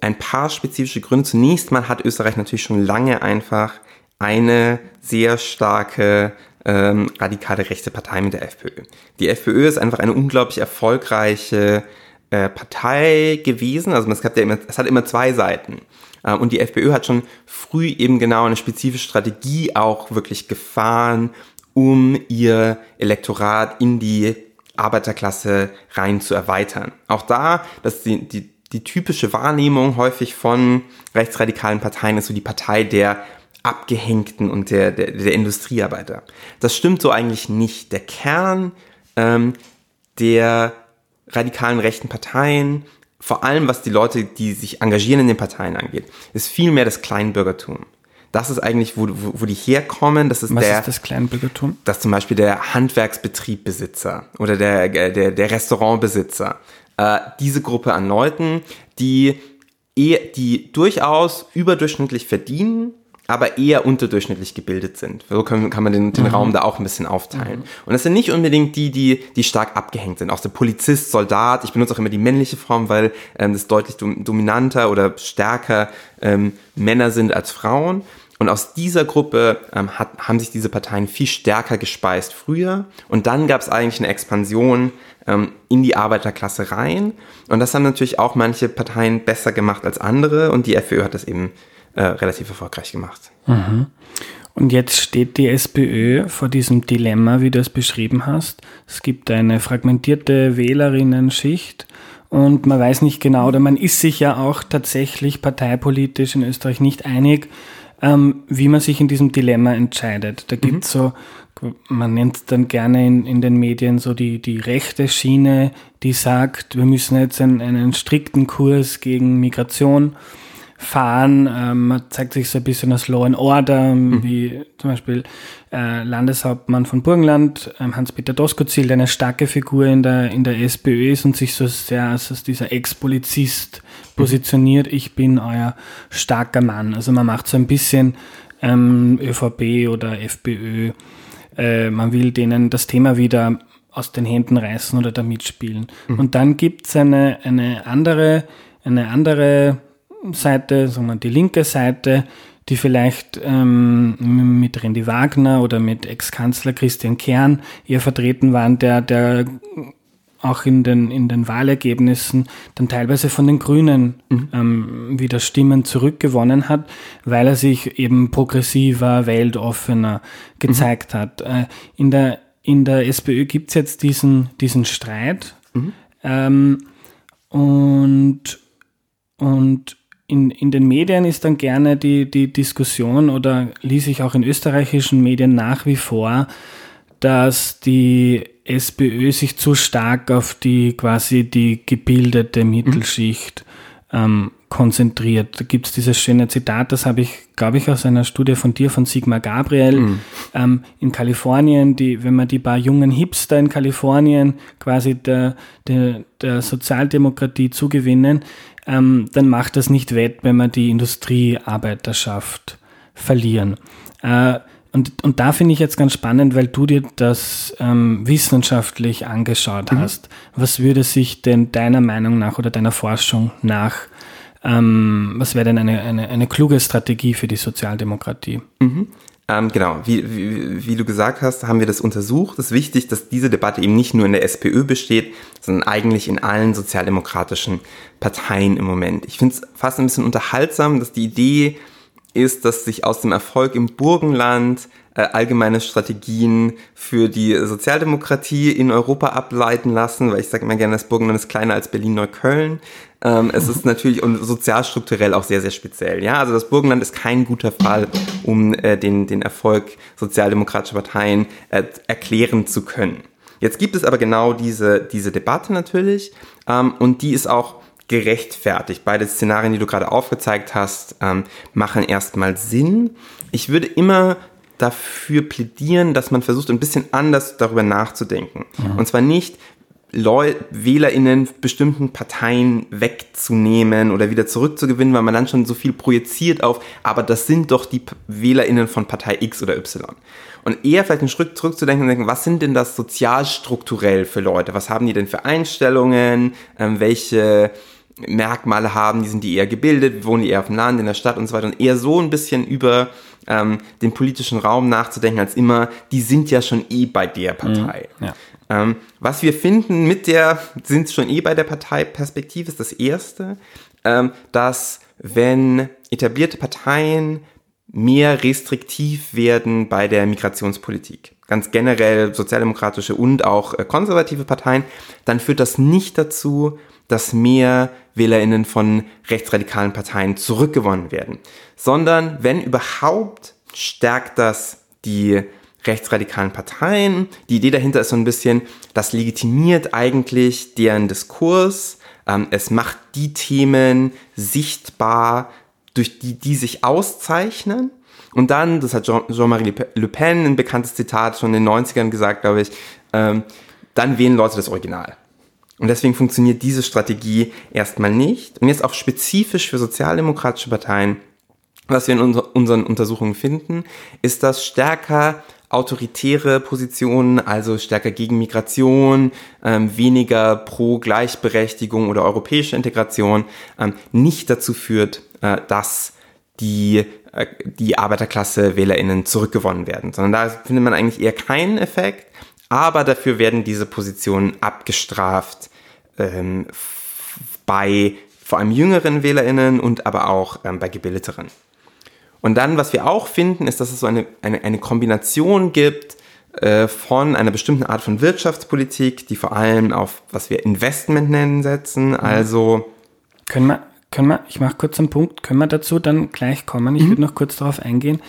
ein paar spezifische Gründe. Zunächst mal hat Österreich natürlich schon lange einfach eine sehr starke ähm, radikale rechte Partei mit der FPÖ. Die FPÖ ist einfach eine unglaublich erfolgreiche äh, Partei gewesen. Also es, gab ja immer, es hat immer zwei Seiten. Ähm, und die FPÖ hat schon früh eben genau eine spezifische Strategie auch wirklich gefahren, um ihr Elektorat in die Arbeiterklasse rein zu erweitern. Auch da, dass die, die, die typische Wahrnehmung häufig von rechtsradikalen Parteien ist so die Partei der Abgehängten und der, der, der Industriearbeiter. Das stimmt so eigentlich nicht. Der Kern ähm, der radikalen rechten Parteien, vor allem was die Leute, die sich engagieren in den Parteien angeht, ist vielmehr das Kleinbürgertum. Das ist eigentlich, wo, wo, wo die herkommen. Das ist Was der, ist das Kleinbürgertum? Das zum Beispiel der Handwerksbetriebbesitzer oder der, der, der Restaurantbesitzer. Äh, diese Gruppe an Leuten, die, die durchaus überdurchschnittlich verdienen, aber eher unterdurchschnittlich gebildet sind. So kann, kann man den, den mhm. Raum da auch ein bisschen aufteilen. Mhm. Und das sind nicht unbedingt die, die, die stark abgehängt sind. Auch der Polizist, Soldat, ich benutze auch immer die männliche Form, weil ähm, das deutlich dominanter oder stärker ähm, Männer sind als Frauen. Und aus dieser Gruppe ähm, hat, haben sich diese Parteien viel stärker gespeist früher. Und dann gab es eigentlich eine Expansion ähm, in die Arbeiterklasse rein. Und das haben natürlich auch manche Parteien besser gemacht als andere. Und die FPÖ hat das eben äh, relativ erfolgreich gemacht. Mhm. Und jetzt steht die SPÖ vor diesem Dilemma, wie du es beschrieben hast. Es gibt eine fragmentierte Wählerinnenschicht und man weiß nicht genau, oder man ist sich ja auch tatsächlich parteipolitisch in Österreich nicht einig, ähm, wie man sich in diesem Dilemma entscheidet. Da gibt es mhm. so, man nennt es dann gerne in, in den Medien so die, die rechte Schiene, die sagt, wir müssen jetzt einen, einen strikten Kurs gegen Migration fahren. Ähm, man zeigt sich so ein bisschen als Law and Order, mhm. wie zum Beispiel äh, Landeshauptmann von Burgenland, ähm, Hans-Peter Doskozil, der eine starke Figur in der, in der SPÖ ist und sich so sehr als dieser Ex-Polizist positioniert. Ich bin euer starker Mann. Also man macht so ein bisschen ähm, ÖVP oder FPÖ. Äh, man will denen das Thema wieder aus den Händen reißen oder da mitspielen. Mhm. Und dann gibt es eine, eine andere, eine andere Seite, sondern die linke Seite, die vielleicht ähm, mit Randy Wagner oder mit Ex-Kanzler Christian Kern eher vertreten waren, der, der auch in den, in den Wahlergebnissen dann teilweise von den Grünen mhm. ähm, wieder Stimmen zurückgewonnen hat, weil er sich eben progressiver, weltoffener gezeigt mhm. hat. Äh, in, der, in der SPÖ gibt es jetzt diesen, diesen Streit mhm. ähm, und, und in, in den Medien ist dann gerne die, die Diskussion oder ließ ich auch in österreichischen Medien nach wie vor, dass die SPÖ sich zu stark auf die quasi die gebildete Mittelschicht ähm, konzentriert. Da gibt es dieses schöne Zitat, das habe ich, glaube ich, aus einer Studie von dir, von Sigmar Gabriel, mhm. ähm, in Kalifornien, die, wenn man die paar jungen Hipster in Kalifornien quasi der, der, der Sozialdemokratie zugewinnen, ähm, dann macht das nicht wett, wenn wir die Industriearbeiterschaft verlieren. Äh, und, und da finde ich jetzt ganz spannend, weil du dir das ähm, wissenschaftlich angeschaut mhm. hast. Was würde sich denn deiner Meinung nach oder deiner Forschung nach, ähm, was wäre denn eine, eine, eine kluge Strategie für die Sozialdemokratie? Mhm. Ähm, genau, wie, wie, wie, du gesagt hast, haben wir das untersucht. Es ist wichtig, dass diese Debatte eben nicht nur in der SPÖ besteht, sondern eigentlich in allen sozialdemokratischen Parteien im Moment. Ich finde es fast ein bisschen unterhaltsam, dass die Idee ist, dass sich aus dem Erfolg im Burgenland äh, allgemeine Strategien für die Sozialdemokratie in Europa ableiten lassen, weil ich sage immer gerne, das Burgenland ist kleiner als Berlin-Neukölln. Ähm, es ist natürlich und sozialstrukturell auch sehr, sehr speziell. Ja, also das Burgenland ist kein guter Fall, um äh, den, den Erfolg sozialdemokratischer Parteien äh, erklären zu können. Jetzt gibt es aber genau diese, diese Debatte natürlich ähm, und die ist auch gerechtfertigt. Beide Szenarien, die du gerade aufgezeigt hast, ähm, machen erstmal Sinn. Ich würde immer dafür plädieren, dass man versucht, ein bisschen anders darüber nachzudenken. Mhm. Und zwar nicht, Leu WählerInnen bestimmten Parteien wegzunehmen oder wieder zurückzugewinnen, weil man dann schon so viel projiziert auf, aber das sind doch die WählerInnen von Partei X oder Y. Und eher vielleicht einen Schritt zurückzudenken und denken, was sind denn das sozialstrukturell für Leute? Was haben die denn für Einstellungen? Ähm, welche Merkmale haben die? Sind die eher gebildet? Wohnen die eher auf dem Land, in der Stadt und so weiter? Und eher so ein bisschen über ähm, den politischen Raum nachzudenken, als immer, die sind ja schon eh bei der Partei. Mhm, ja. Ähm, was wir finden mit der, sind schon eh bei der Partei-Perspektive, ist das erste, ähm, dass wenn etablierte Parteien mehr restriktiv werden bei der Migrationspolitik, ganz generell sozialdemokratische und auch äh, konservative Parteien, dann führt das nicht dazu, dass mehr WählerInnen von rechtsradikalen Parteien zurückgewonnen werden, sondern wenn überhaupt stärkt das die rechtsradikalen Parteien. Die Idee dahinter ist so ein bisschen, das legitimiert eigentlich deren Diskurs. Ähm, es macht die Themen sichtbar, durch die die sich auszeichnen. Und dann, das hat Jean-Marie Le Pen, ein bekanntes Zitat schon in den 90ern gesagt, glaube ich, ähm, dann wählen Leute das Original. Und deswegen funktioniert diese Strategie erstmal nicht. Und jetzt auch spezifisch für sozialdemokratische Parteien, was wir in unser, unseren Untersuchungen finden, ist das stärker autoritäre Positionen, also stärker gegen Migration, ähm, weniger pro Gleichberechtigung oder europäische Integration, ähm, nicht dazu führt, äh, dass die, äh, die Arbeiterklasse WählerInnen zurückgewonnen werden, sondern da findet man eigentlich eher keinen Effekt, aber dafür werden diese Positionen abgestraft ähm, bei vor allem jüngeren WählerInnen und aber auch ähm, bei gebildeteren. Und dann, was wir auch finden, ist, dass es so eine, eine, eine Kombination gibt äh, von einer bestimmten Art von Wirtschaftspolitik, die vor allem auf, was wir Investment nennen, setzen. Mhm. Also. Können wir, können wir, ich mache kurz einen Punkt, können wir dazu dann gleich kommen? Ich mhm. würde noch kurz darauf eingehen.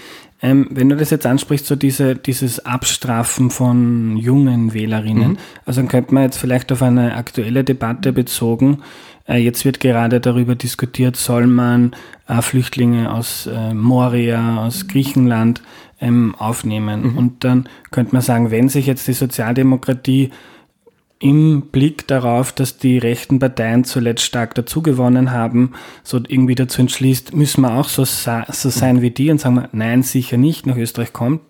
Ähm, wenn du das jetzt ansprichst, so diese, dieses Abstrafen von jungen Wählerinnen, mhm. also dann könnte man jetzt vielleicht auf eine aktuelle Debatte bezogen, jetzt wird gerade darüber diskutiert, soll man äh, Flüchtlinge aus äh, Moria, aus Griechenland ähm, aufnehmen. Mhm. Und dann könnte man sagen, wenn sich jetzt die Sozialdemokratie im Blick darauf, dass die rechten Parteien zuletzt stark dazugewonnen haben, so irgendwie dazu entschließt, müssen wir auch so, so sein wie die und sagen wir, nein, sicher nicht, nach Österreich kommt,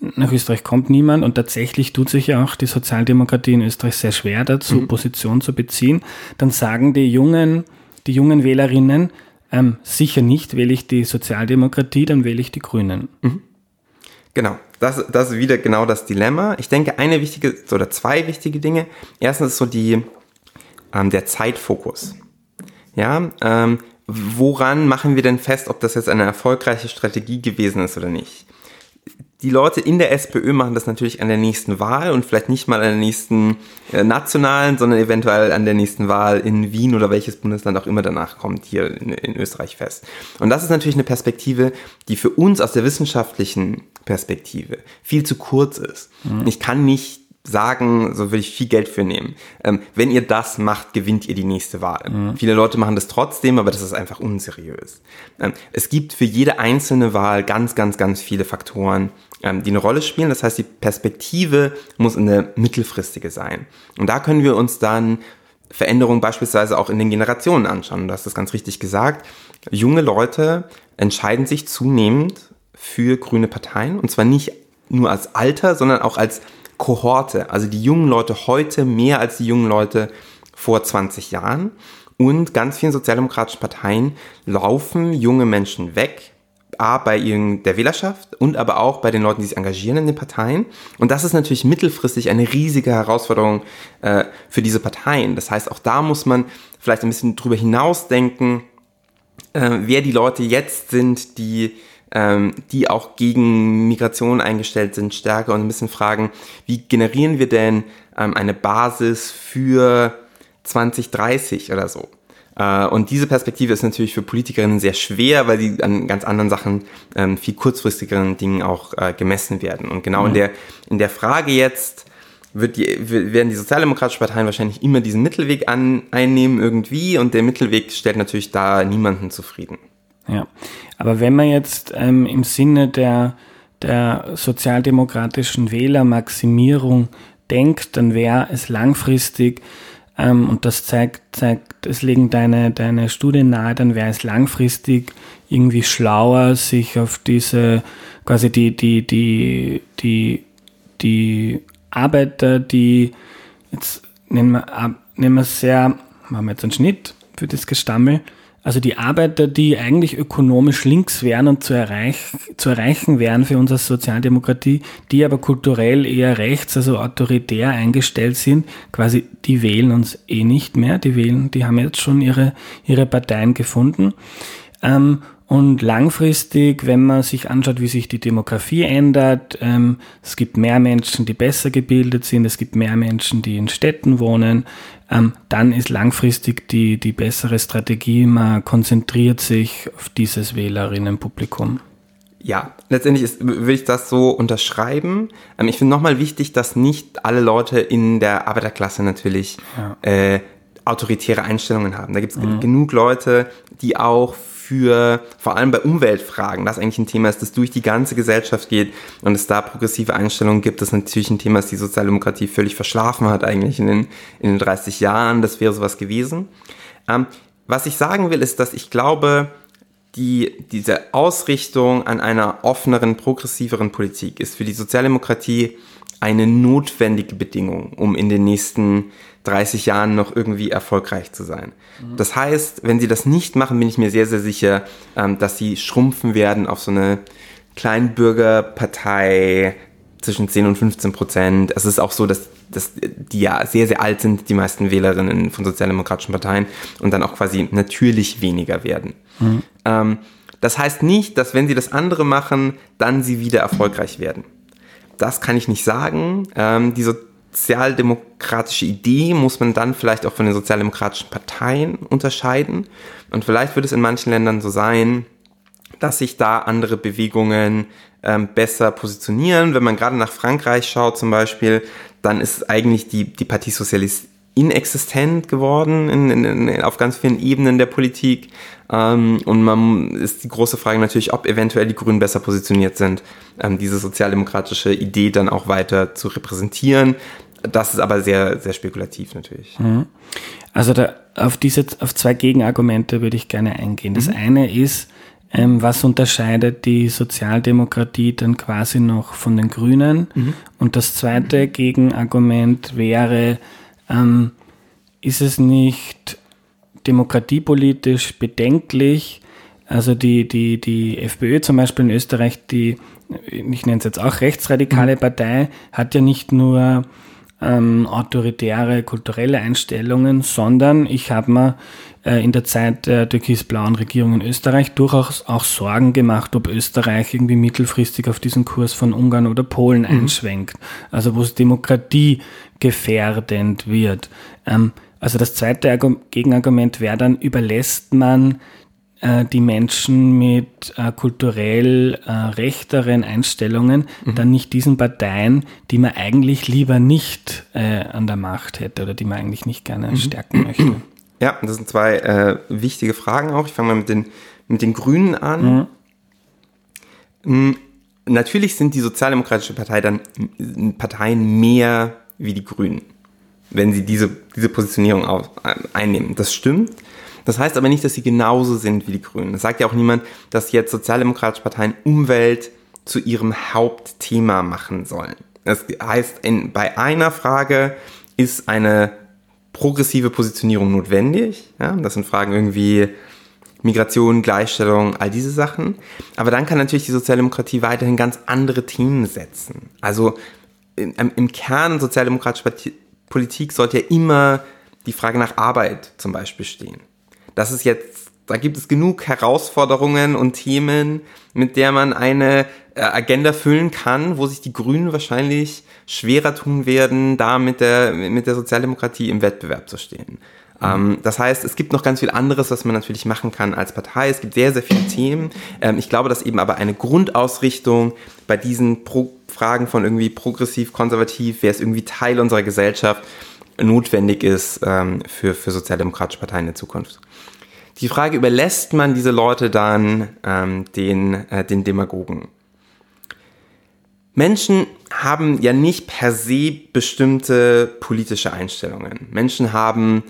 nach Österreich kommt niemand und tatsächlich tut sich ja auch die Sozialdemokratie in Österreich sehr schwer dazu, mhm. Position zu beziehen, dann sagen die jungen, die jungen Wählerinnen, ähm, sicher nicht wähle ich die Sozialdemokratie, dann wähle ich die Grünen. Mhm. Genau, das, das ist wieder genau das Dilemma. Ich denke, eine wichtige oder zwei wichtige Dinge. Erstens ist so die, ähm, der Zeitfokus. Ja, ähm, woran machen wir denn fest, ob das jetzt eine erfolgreiche Strategie gewesen ist oder nicht? Die Leute in der SPÖ machen das natürlich an der nächsten Wahl und vielleicht nicht mal an der nächsten äh, nationalen, sondern eventuell an der nächsten Wahl in Wien oder welches Bundesland auch immer danach kommt, hier in, in Österreich fest. Und das ist natürlich eine Perspektive, die für uns aus der wissenschaftlichen Perspektive viel zu kurz ist. Mhm. Ich kann nicht sagen, so will ich viel Geld für nehmen. Ähm, wenn ihr das macht, gewinnt ihr die nächste Wahl. Mhm. Viele Leute machen das trotzdem, aber das ist einfach unseriös. Ähm, es gibt für jede einzelne Wahl ganz, ganz, ganz viele Faktoren, ähm, die eine Rolle spielen. Das heißt, die Perspektive muss eine mittelfristige sein. Und da können wir uns dann Veränderungen beispielsweise auch in den Generationen anschauen. Du hast das ganz richtig gesagt. Junge Leute entscheiden sich zunehmend für grüne Parteien und zwar nicht nur als Alter, sondern auch als Kohorte, also die jungen Leute heute mehr als die jungen Leute vor 20 Jahren. Und ganz vielen sozialdemokratischen Parteien laufen junge Menschen weg, A, bei ihren, der Wählerschaft und aber auch bei den Leuten, die sich engagieren in den Parteien. Und das ist natürlich mittelfristig eine riesige Herausforderung äh, für diese Parteien. Das heißt, auch da muss man vielleicht ein bisschen drüber hinausdenken, äh, wer die Leute jetzt sind, die ähm, die auch gegen Migration eingestellt sind, stärker und ein bisschen fragen, wie generieren wir denn ähm, eine Basis für 2030 oder so? Äh, und diese Perspektive ist natürlich für Politikerinnen sehr schwer, weil sie an ganz anderen Sachen, ähm, viel kurzfristigeren Dingen auch äh, gemessen werden. Und genau mhm. in, der, in der Frage jetzt, wird die, werden die sozialdemokratischen Parteien wahrscheinlich immer diesen Mittelweg an, einnehmen irgendwie und der Mittelweg stellt natürlich da niemanden zufrieden. Ja, aber wenn man jetzt ähm, im Sinne der, der sozialdemokratischen Wählermaximierung denkt, dann wäre es langfristig, ähm, und das zeigt, zeigt, es legen deine, deine Studien nahe, dann wäre es langfristig irgendwie schlauer, sich auf diese, quasi die, die, die, die, die Arbeiter, die, jetzt nehmen wir, nehmen wir sehr, machen wir jetzt einen Schnitt für das Gestammel, also die Arbeiter, die eigentlich ökonomisch links wären und zu, erreich, zu erreichen wären für unsere Sozialdemokratie, die aber kulturell eher rechts, also autoritär eingestellt sind, quasi, die wählen uns eh nicht mehr. Die wählen, die haben jetzt schon ihre, ihre Parteien gefunden. Ähm, und langfristig, wenn man sich anschaut, wie sich die Demografie ändert, ähm, es gibt mehr Menschen, die besser gebildet sind, es gibt mehr Menschen, die in Städten wohnen, ähm, dann ist langfristig die, die bessere Strategie, man konzentriert sich auf dieses Wählerinnenpublikum. Ja, letztendlich ist, will ich das so unterschreiben. Ähm, ich finde nochmal wichtig, dass nicht alle Leute in der Arbeiterklasse natürlich ja. äh, autoritäre Einstellungen haben. Da gibt es mhm. genug Leute, die auch für, vor allem bei Umweltfragen, das eigentlich ein Thema ist, das durch die ganze Gesellschaft geht und es da progressive Einstellungen gibt, das natürlich ein Thema ist, die Sozialdemokratie völlig verschlafen hat eigentlich in den, in den 30 Jahren. Das wäre sowas gewesen. Ähm, was ich sagen will, ist, dass ich glaube, die, diese Ausrichtung an einer offeneren, progressiveren Politik ist für die Sozialdemokratie eine notwendige Bedingung, um in den nächsten 30 Jahren noch irgendwie erfolgreich zu sein. Mhm. Das heißt, wenn sie das nicht machen, bin ich mir sehr, sehr sicher, ähm, dass sie schrumpfen werden auf so eine Kleinbürgerpartei zwischen 10 und 15 Prozent. Es ist auch so, dass, dass die ja sehr, sehr alt sind, die meisten Wählerinnen von sozialdemokratischen Parteien und dann auch quasi natürlich weniger werden. Mhm. Ähm, das heißt nicht, dass wenn sie das andere machen, dann sie wieder erfolgreich werden. Das kann ich nicht sagen. Ähm, die sozialdemokratische Idee muss man dann vielleicht auch von den sozialdemokratischen Parteien unterscheiden. Und vielleicht wird es in manchen Ländern so sein, dass sich da andere Bewegungen ähm, besser positionieren. Wenn man gerade nach Frankreich schaut zum Beispiel, dann ist eigentlich die, die Partie Socialiste inexistent geworden in, in, in, auf ganz vielen Ebenen der Politik. Ähm, und man ist die große Frage natürlich, ob eventuell die Grünen besser positioniert sind, ähm, diese sozialdemokratische Idee dann auch weiter zu repräsentieren. Das ist aber sehr, sehr spekulativ natürlich. Mhm. Also da, auf diese, auf zwei Gegenargumente würde ich gerne eingehen. Das mhm. eine ist, ähm, was unterscheidet die Sozialdemokratie dann quasi noch von den Grünen? Mhm. Und das zweite Gegenargument wäre, ähm, ist es nicht demokratiepolitisch bedenklich? Also die, die, die FPÖ zum Beispiel in Österreich, die, ich nenne es jetzt auch rechtsradikale mhm. Partei, hat ja nicht nur ähm, autoritäre kulturelle Einstellungen, sondern ich habe mir äh, in der Zeit der türkis-blauen Regierung in Österreich durchaus auch Sorgen gemacht, ob Österreich irgendwie mittelfristig auf diesen Kurs von Ungarn oder Polen mhm. einschwenkt, also wo es demokratiegefährdend wird. Ähm, also das zweite Gegenargument wäre dann, überlässt man die Menschen mit äh, kulturell äh, rechteren Einstellungen mhm. dann nicht diesen Parteien, die man eigentlich lieber nicht äh, an der Macht hätte oder die man eigentlich nicht gerne mhm. stärken möchte. Ja, das sind zwei äh, wichtige Fragen auch. Ich fange mal mit den, mit den Grünen an. Mhm. Natürlich sind die Sozialdemokratische Partei dann Parteien mehr wie die Grünen, wenn sie diese, diese Positionierung auf, einnehmen. Das stimmt. Das heißt aber nicht, dass sie genauso sind wie die Grünen. Das sagt ja auch niemand, dass jetzt sozialdemokratische Parteien Umwelt zu ihrem Hauptthema machen sollen. Das heißt, in, bei einer Frage ist eine progressive Positionierung notwendig. Ja? Das sind Fragen irgendwie Migration, Gleichstellung, all diese Sachen. Aber dann kann natürlich die Sozialdemokratie weiterhin ganz andere Themen setzen. Also im, im Kern sozialdemokratischer Politik sollte ja immer die Frage nach Arbeit zum Beispiel stehen das ist jetzt, da gibt es genug Herausforderungen und Themen, mit der man eine äh, Agenda füllen kann, wo sich die Grünen wahrscheinlich schwerer tun werden, da mit der, mit der Sozialdemokratie im Wettbewerb zu stehen. Mhm. das heißt, es gibt noch ganz viel anderes, was man natürlich machen kann als Partei. Es gibt sehr, sehr viele Themen. Ähm, ich glaube, dass eben aber eine Grundausrichtung bei diesen Pro Fragen von irgendwie progressiv, konservativ, wer ist irgendwie Teil unserer Gesellschaft, notwendig ist ähm, für, für sozialdemokratische Parteien in der Zukunft. Die Frage, überlässt man diese Leute dann ähm, den, äh, den Demagogen? Menschen haben ja nicht per se bestimmte politische Einstellungen. Menschen haben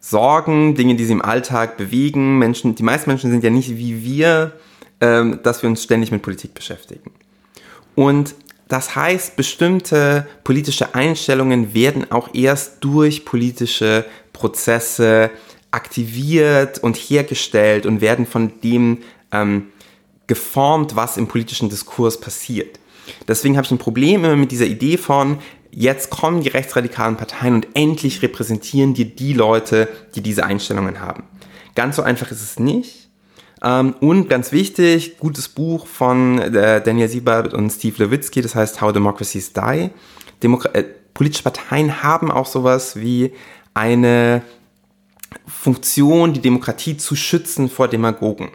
Sorgen, Dinge, die sie im Alltag bewegen. Menschen, die meisten Menschen sind ja nicht wie wir, ähm, dass wir uns ständig mit Politik beschäftigen. Und das heißt, bestimmte politische Einstellungen werden auch erst durch politische Prozesse aktiviert und hergestellt und werden von dem ähm, geformt, was im politischen Diskurs passiert. Deswegen habe ich ein Problem immer mit dieser Idee von, jetzt kommen die rechtsradikalen Parteien und endlich repräsentieren die die Leute, die diese Einstellungen haben. Ganz so einfach ist es nicht. Ähm, und ganz wichtig, gutes Buch von äh, Daniel Siebert und Steve Levitsky, das heißt How Democracies Die. Demokra äh, politische Parteien haben auch sowas wie eine Funktion, die Demokratie zu schützen vor Demagogen.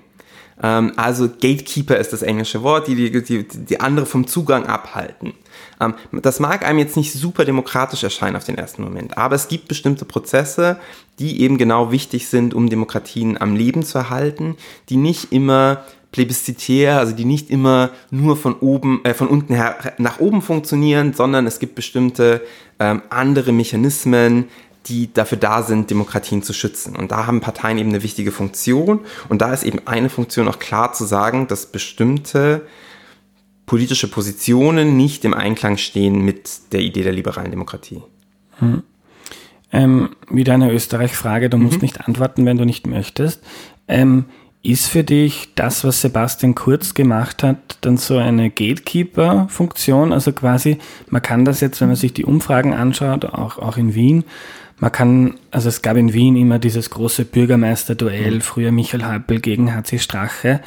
Ähm, also Gatekeeper ist das englische Wort, die die, die, die andere vom Zugang abhalten. Ähm, das mag einem jetzt nicht super demokratisch erscheinen auf den ersten Moment, aber es gibt bestimmte Prozesse, die eben genau wichtig sind, um Demokratien am Leben zu erhalten, die nicht immer plebiszitär, also die nicht immer nur von oben, äh, von unten her nach oben funktionieren, sondern es gibt bestimmte ähm, andere Mechanismen, die dafür da sind, Demokratien zu schützen. Und da haben Parteien eben eine wichtige Funktion. Und da ist eben eine Funktion auch klar zu sagen, dass bestimmte politische Positionen nicht im Einklang stehen mit der Idee der liberalen Demokratie. Hm. Ähm, wieder eine Österreich-Frage, du musst mhm. nicht antworten, wenn du nicht möchtest. Ähm, ist für dich das, was Sebastian Kurz gemacht hat, dann so eine Gatekeeper-Funktion? Also quasi, man kann das jetzt, wenn man sich die Umfragen anschaut, auch, auch in Wien, man kann, also es gab in Wien immer dieses große Bürgermeister-Duell, mhm. früher Michael Happel gegen HC Strache.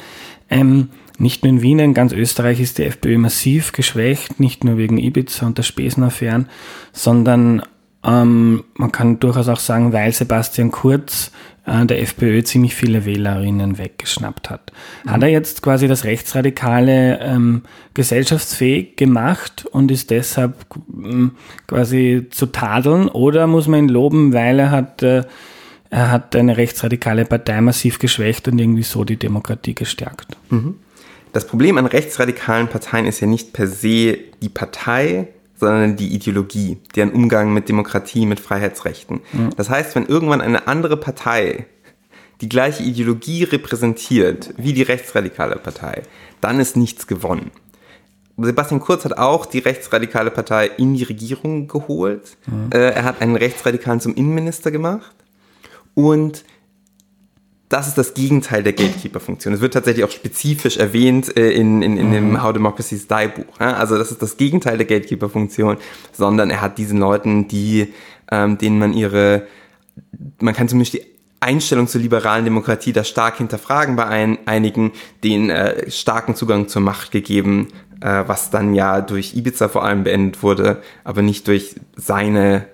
Ähm, nicht nur in Wien, in ganz Österreich ist die FPÖ massiv geschwächt, nicht nur wegen Ibiza und der Spesenaffären, sondern ähm, man kann durchaus auch sagen, weil Sebastian Kurz der FPÖ ziemlich viele Wählerinnen weggeschnappt hat. Mhm. Hat er jetzt quasi das Rechtsradikale ähm, gesellschaftsfähig gemacht und ist deshalb ähm, quasi zu tadeln oder muss man ihn loben, weil er hat, äh, er hat eine rechtsradikale Partei massiv geschwächt und irgendwie so die Demokratie gestärkt? Mhm. Das Problem an rechtsradikalen Parteien ist ja nicht per se die Partei, sondern die Ideologie, deren Umgang mit Demokratie, mit Freiheitsrechten. Mhm. Das heißt, wenn irgendwann eine andere Partei die gleiche Ideologie repräsentiert wie die rechtsradikale Partei, dann ist nichts gewonnen. Sebastian Kurz hat auch die rechtsradikale Partei in die Regierung geholt. Mhm. er hat einen Rechtsradikalen zum Innenminister gemacht. Und das ist das Gegenteil der Gatekeeper-Funktion. Es wird tatsächlich auch spezifisch erwähnt äh, in, in, in dem mhm. How Democracies Die Buch. Ja? Also das ist das Gegenteil der Gatekeeper-Funktion, sondern er hat diesen Leuten, die, ähm, denen man ihre, man kann zumindest die Einstellung zur liberalen Demokratie da stark hinterfragen bei ein, einigen, den äh, starken Zugang zur Macht gegeben, äh, was dann ja durch Ibiza vor allem beendet wurde, aber nicht durch seine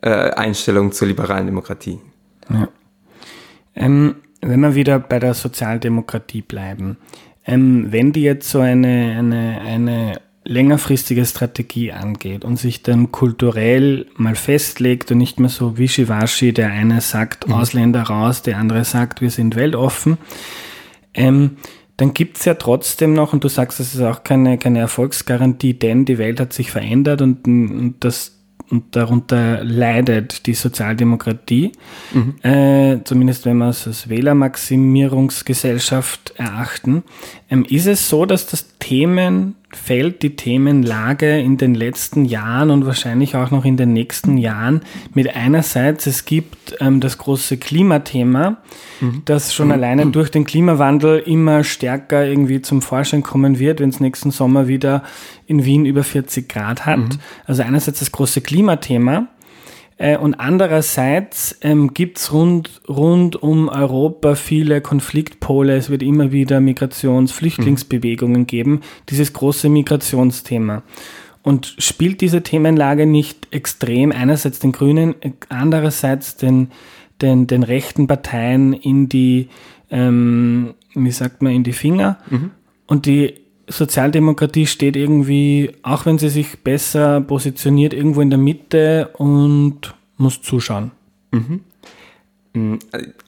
äh, Einstellung zur liberalen Demokratie. Ja. Ähm wenn wir wieder bei der Sozialdemokratie bleiben, ähm, wenn die jetzt so eine, eine, eine längerfristige Strategie angeht und sich dann kulturell mal festlegt und nicht mehr so wischiwaschi, der eine sagt mhm. Ausländer raus, der andere sagt, wir sind weltoffen, ähm, dann gibt's ja trotzdem noch, und du sagst, das ist auch keine, keine Erfolgsgarantie, denn die Welt hat sich verändert und, und das und darunter leidet die Sozialdemokratie, mhm. äh, zumindest wenn wir es als Wählermaximierungsgesellschaft erachten. Ähm, ist es so, dass das Themenfeld, die Themenlage in den letzten Jahren und wahrscheinlich auch noch in den nächsten Jahren mit einerseits, es gibt ähm, das große Klimathema, mhm. das schon mhm. alleine durch den Klimawandel immer stärker irgendwie zum Vorschein kommen wird, wenn es nächsten Sommer wieder in Wien über 40 Grad hat. Mhm. Also einerseits das große Klimathema, und andererseits ähm, gibt rund, rund um Europa viele Konfliktpole. Es wird immer wieder Migrations-, Flüchtlingsbewegungen geben. Dieses große Migrationsthema. Und spielt diese Themenlage nicht extrem einerseits den Grünen, andererseits den, den, den rechten Parteien in die, ähm, wie sagt man, in die Finger? Mhm. Und die Sozialdemokratie steht irgendwie, auch wenn sie sich besser positioniert, irgendwo in der Mitte und muss zuschauen. Mhm. Mm,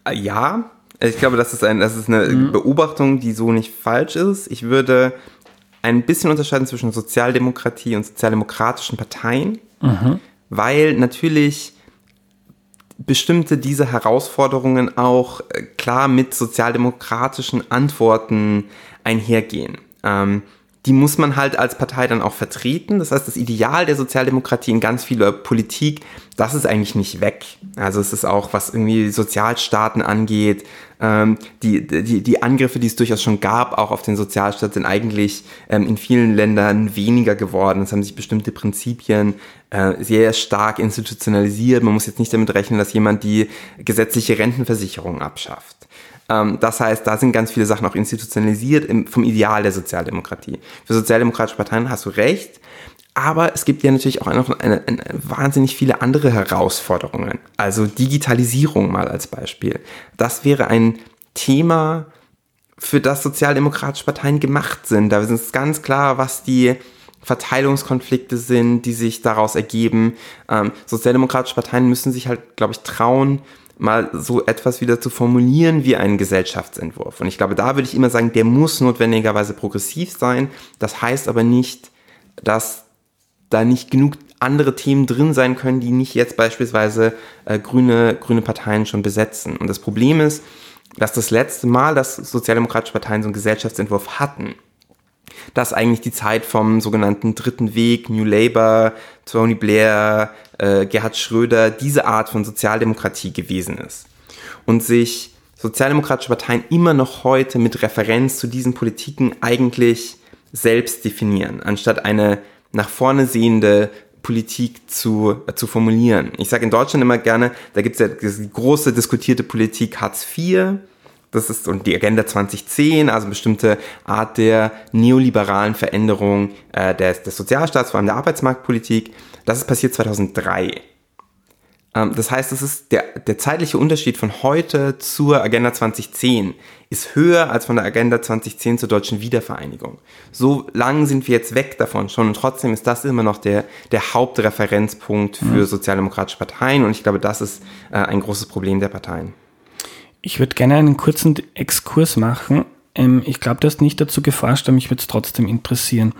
äh, ja, ich glaube, das ist, ein, das ist eine mhm. Beobachtung, die so nicht falsch ist. Ich würde ein bisschen unterscheiden zwischen Sozialdemokratie und sozialdemokratischen Parteien, mhm. weil natürlich bestimmte diese Herausforderungen auch äh, klar mit sozialdemokratischen Antworten einhergehen. Ähm, die muss man halt als Partei dann auch vertreten. Das heißt, das Ideal der Sozialdemokratie in ganz vieler Politik, das ist eigentlich nicht weg. Also es ist auch, was irgendwie Sozialstaaten angeht, ähm, die, die, die Angriffe, die es durchaus schon gab, auch auf den Sozialstaat, sind eigentlich ähm, in vielen Ländern weniger geworden. Es haben sich bestimmte Prinzipien äh, sehr stark institutionalisiert. Man muss jetzt nicht damit rechnen, dass jemand die gesetzliche Rentenversicherung abschafft. Ähm, das heißt, da sind ganz viele Sachen auch institutionalisiert im, vom Ideal der Sozialdemokratie. Für sozialdemokratische Parteien hast du recht. Aber es gibt ja natürlich auch noch eine, eine, wahnsinnig viele andere Herausforderungen. Also Digitalisierung mal als Beispiel. Das wäre ein Thema, für das sozialdemokratische Parteien gemacht sind. Da ist es ganz klar, was die Verteilungskonflikte sind, die sich daraus ergeben. Ähm, sozialdemokratische Parteien müssen sich halt, glaube ich, trauen, mal so etwas wieder zu formulieren wie einen Gesellschaftsentwurf. Und ich glaube, da würde ich immer sagen, der muss notwendigerweise progressiv sein. Das heißt aber nicht, dass da nicht genug andere Themen drin sein können, die nicht jetzt beispielsweise äh, grüne, grüne Parteien schon besetzen. Und das Problem ist, dass das letzte Mal, dass sozialdemokratische Parteien so einen Gesellschaftsentwurf hatten, das eigentlich die Zeit vom sogenannten Dritten Weg, New Labour, Tony Blair, äh, Gerhard Schröder, diese Art von Sozialdemokratie gewesen ist. Und sich sozialdemokratische Parteien immer noch heute mit Referenz zu diesen Politiken eigentlich selbst definieren, anstatt eine nach vorne sehende Politik zu, äh, zu formulieren. Ich sage in Deutschland immer gerne, da gibt es ja die große diskutierte Politik Hartz IV, das ist und die Agenda 2010, also bestimmte Art der neoliberalen Veränderung äh, des, des Sozialstaats, vor allem der Arbeitsmarktpolitik. Das ist passiert 2003. Ähm, das heißt, es ist der, der zeitliche Unterschied von heute zur Agenda 2010 ist höher als von der Agenda 2010 zur deutschen Wiedervereinigung. So lang sind wir jetzt weg davon schon und trotzdem ist das immer noch der, der Hauptreferenzpunkt für mhm. sozialdemokratische Parteien und ich glaube, das ist äh, ein großes Problem der Parteien. Ich würde gerne einen kurzen Exkurs machen. Ähm, ich glaube, du hast nicht dazu geforscht, aber mich würde es trotzdem interessieren,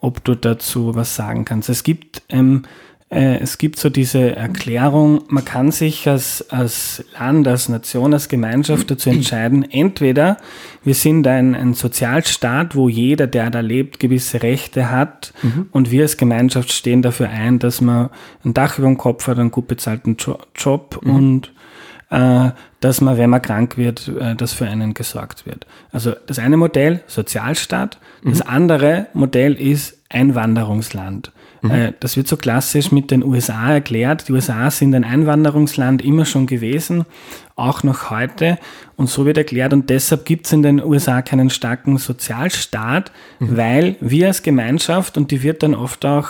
ob du dazu was sagen kannst. Es gibt, ähm, äh, es gibt so diese Erklärung, man kann sich als, als Land, als Nation, als Gemeinschaft dazu entscheiden, entweder wir sind ein, ein Sozialstaat, wo jeder, der da lebt, gewisse Rechte hat mhm. und wir als Gemeinschaft stehen dafür ein, dass man ein Dach über dem Kopf hat, einen gut bezahlten Job mhm. und äh, dass man, wenn man krank wird, äh, dass für einen gesorgt wird. Also das eine Modell, Sozialstaat. Das mhm. andere Modell ist Einwanderungsland. Mhm. Äh, das wird so klassisch mit den USA erklärt. Die USA sind ein Einwanderungsland immer schon gewesen, auch noch heute. Und so wird erklärt, und deshalb gibt es in den USA keinen starken Sozialstaat, mhm. weil wir als Gemeinschaft, und die wird dann oft auch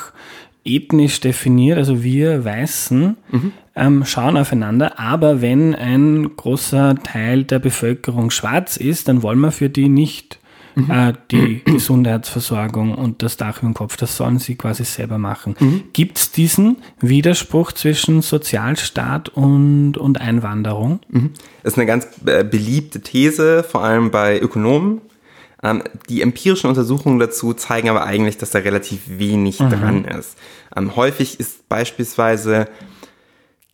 ethnisch definiert, also wir Weißen mhm. ähm, schauen aufeinander, aber wenn ein großer Teil der Bevölkerung schwarz ist, dann wollen wir für die nicht mhm. äh, die Gesundheitsversorgung und das Dach über dem Kopf, das sollen sie quasi selber machen. Mhm. Gibt es diesen Widerspruch zwischen Sozialstaat und, und Einwanderung? Mhm. Das ist eine ganz äh, beliebte These, vor allem bei Ökonomen die empirischen Untersuchungen dazu zeigen aber eigentlich, dass da relativ wenig mhm. dran ist. Ähm, häufig ist beispielsweise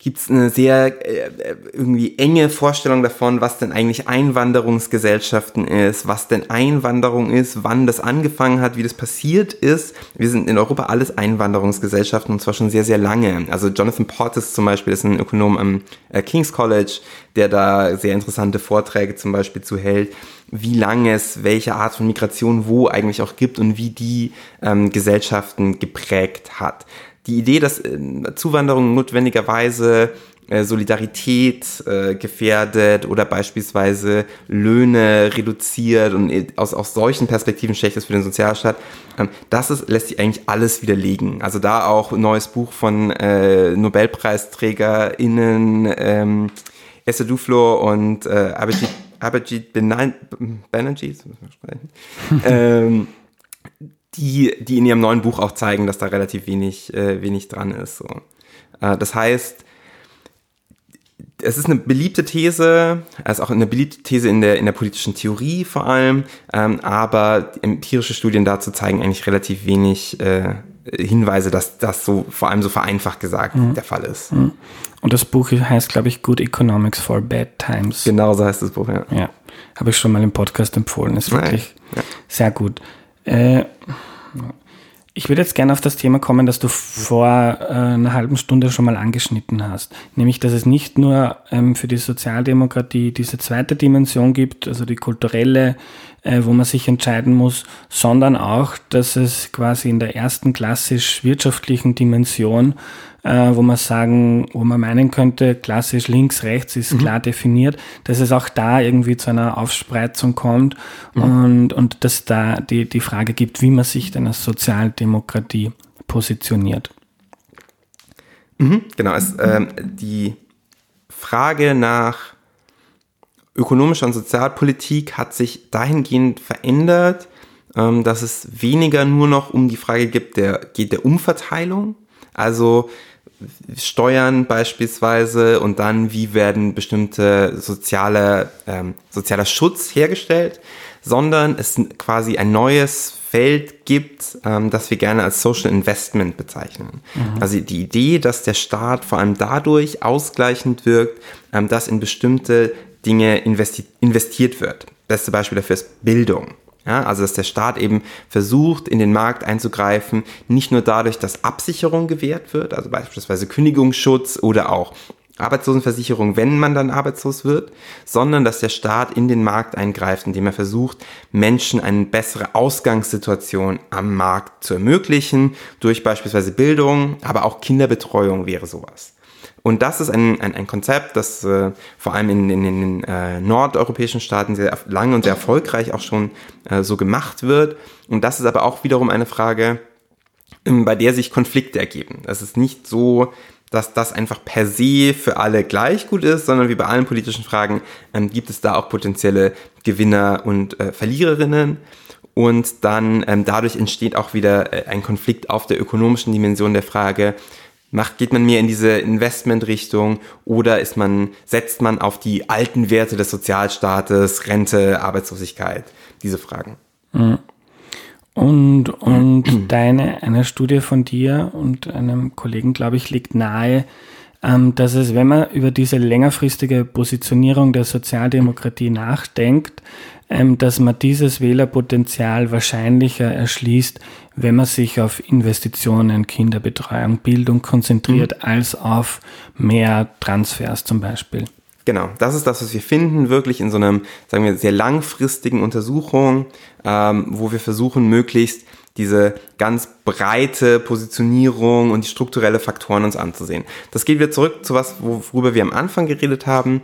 gibt es eine sehr äh, irgendwie enge Vorstellung davon, was denn eigentlich Einwanderungsgesellschaften ist, was denn Einwanderung ist, wann das angefangen hat, wie das passiert ist. Wir sind in Europa alles Einwanderungsgesellschaften und zwar schon sehr, sehr lange. Also Jonathan Portis zum Beispiel ist ein Ökonom am äh, King's College, der da sehr interessante Vorträge zum Beispiel zu hält, wie lange es welche Art von Migration wo eigentlich auch gibt und wie die ähm, Gesellschaften geprägt hat die Idee, dass äh, Zuwanderung notwendigerweise äh, Solidarität äh, gefährdet oder beispielsweise Löhne reduziert und aus, aus solchen Perspektiven schlecht ist für den Sozialstaat, ähm, das ist, lässt sich eigentlich alles widerlegen. Also da auch ein neues Buch von äh, NobelpreisträgerInnen ähm, Esther Duflo und äh, Abhijit, Abhijit Banerjee, ähm, die, die in ihrem neuen Buch auch zeigen, dass da relativ wenig, äh, wenig dran ist. So. Äh, das heißt, es ist eine beliebte These, es ist auch eine beliebte These in der, in der politischen Theorie vor allem, ähm, aber empirische Studien dazu zeigen eigentlich relativ wenig äh, Hinweise, dass das so vor allem so vereinfacht gesagt mhm. der Fall ist. Mhm. Und das Buch heißt, glaube ich, Good Economics for Bad Times. Genau so heißt das Buch, ja. Ja, habe ich schon mal im Podcast empfohlen. Ist wirklich ja. sehr gut. Äh, ich würde jetzt gerne auf das Thema kommen, das du vor äh, einer halben Stunde schon mal angeschnitten hast. Nämlich, dass es nicht nur ähm, für die Sozialdemokratie diese zweite Dimension gibt, also die kulturelle, äh, wo man sich entscheiden muss, sondern auch, dass es quasi in der ersten klassisch wirtschaftlichen Dimension äh, wo man sagen, wo man meinen könnte, klassisch links, rechts ist mhm. klar definiert, dass es auch da irgendwie zu einer Aufspreizung kommt mhm. und, und dass da die, die Frage gibt, wie man sich denn als Sozialdemokratie positioniert. Mhm, genau, es, ähm, die Frage nach ökonomischer und Sozialpolitik hat sich dahingehend verändert, ähm, dass es weniger nur noch um die Frage gibt, der, geht der Umverteilung. Also Steuern beispielsweise und dann, wie werden bestimmte soziale, ähm, sozialer Schutz hergestellt, sondern es quasi ein neues Feld gibt, ähm, das wir gerne als Social Investment bezeichnen. Mhm. Also die Idee, dass der Staat vor allem dadurch ausgleichend wirkt, ähm, dass in bestimmte Dinge investi investiert wird. Beste Beispiel dafür ist Bildung. Ja, also dass der Staat eben versucht, in den Markt einzugreifen, nicht nur dadurch, dass Absicherung gewährt wird, also beispielsweise Kündigungsschutz oder auch Arbeitslosenversicherung, wenn man dann arbeitslos wird, sondern dass der Staat in den Markt eingreift, indem er versucht, Menschen eine bessere Ausgangssituation am Markt zu ermöglichen, durch beispielsweise Bildung, aber auch Kinderbetreuung wäre sowas. Und das ist ein, ein, ein Konzept, das äh, vor allem in, in, in den äh, nordeuropäischen Staaten sehr lange und sehr erfolgreich auch schon äh, so gemacht wird. Und das ist aber auch wiederum eine Frage, ähm, bei der sich Konflikte ergeben. Es ist nicht so, dass das einfach per se für alle gleich gut ist, sondern wie bei allen politischen Fragen ähm, gibt es da auch potenzielle Gewinner und äh, Verliererinnen. Und dann ähm, dadurch entsteht auch wieder äh, ein Konflikt auf der ökonomischen Dimension der Frage, Macht, geht man mehr in diese Investmentrichtung oder ist man, setzt man auf die alten Werte des Sozialstaates, Rente, Arbeitslosigkeit? Diese Fragen. Mhm. Und, und deine, eine Studie von dir und einem Kollegen, glaube ich, liegt nahe, dass es, wenn man über diese längerfristige Positionierung der Sozialdemokratie nachdenkt, ähm, dass man dieses Wählerpotenzial wahrscheinlicher erschließt, wenn man sich auf Investitionen, Kinderbetreuung, Bildung konzentriert, mhm. als auf mehr Transfers zum Beispiel. Genau, das ist das, was wir finden, wirklich in so einem, sagen wir, sehr langfristigen Untersuchung, ähm, wo wir versuchen, möglichst diese ganz breite Positionierung und die strukturelle Faktoren uns anzusehen. Das geht wieder zurück zu was, worüber wir am Anfang geredet haben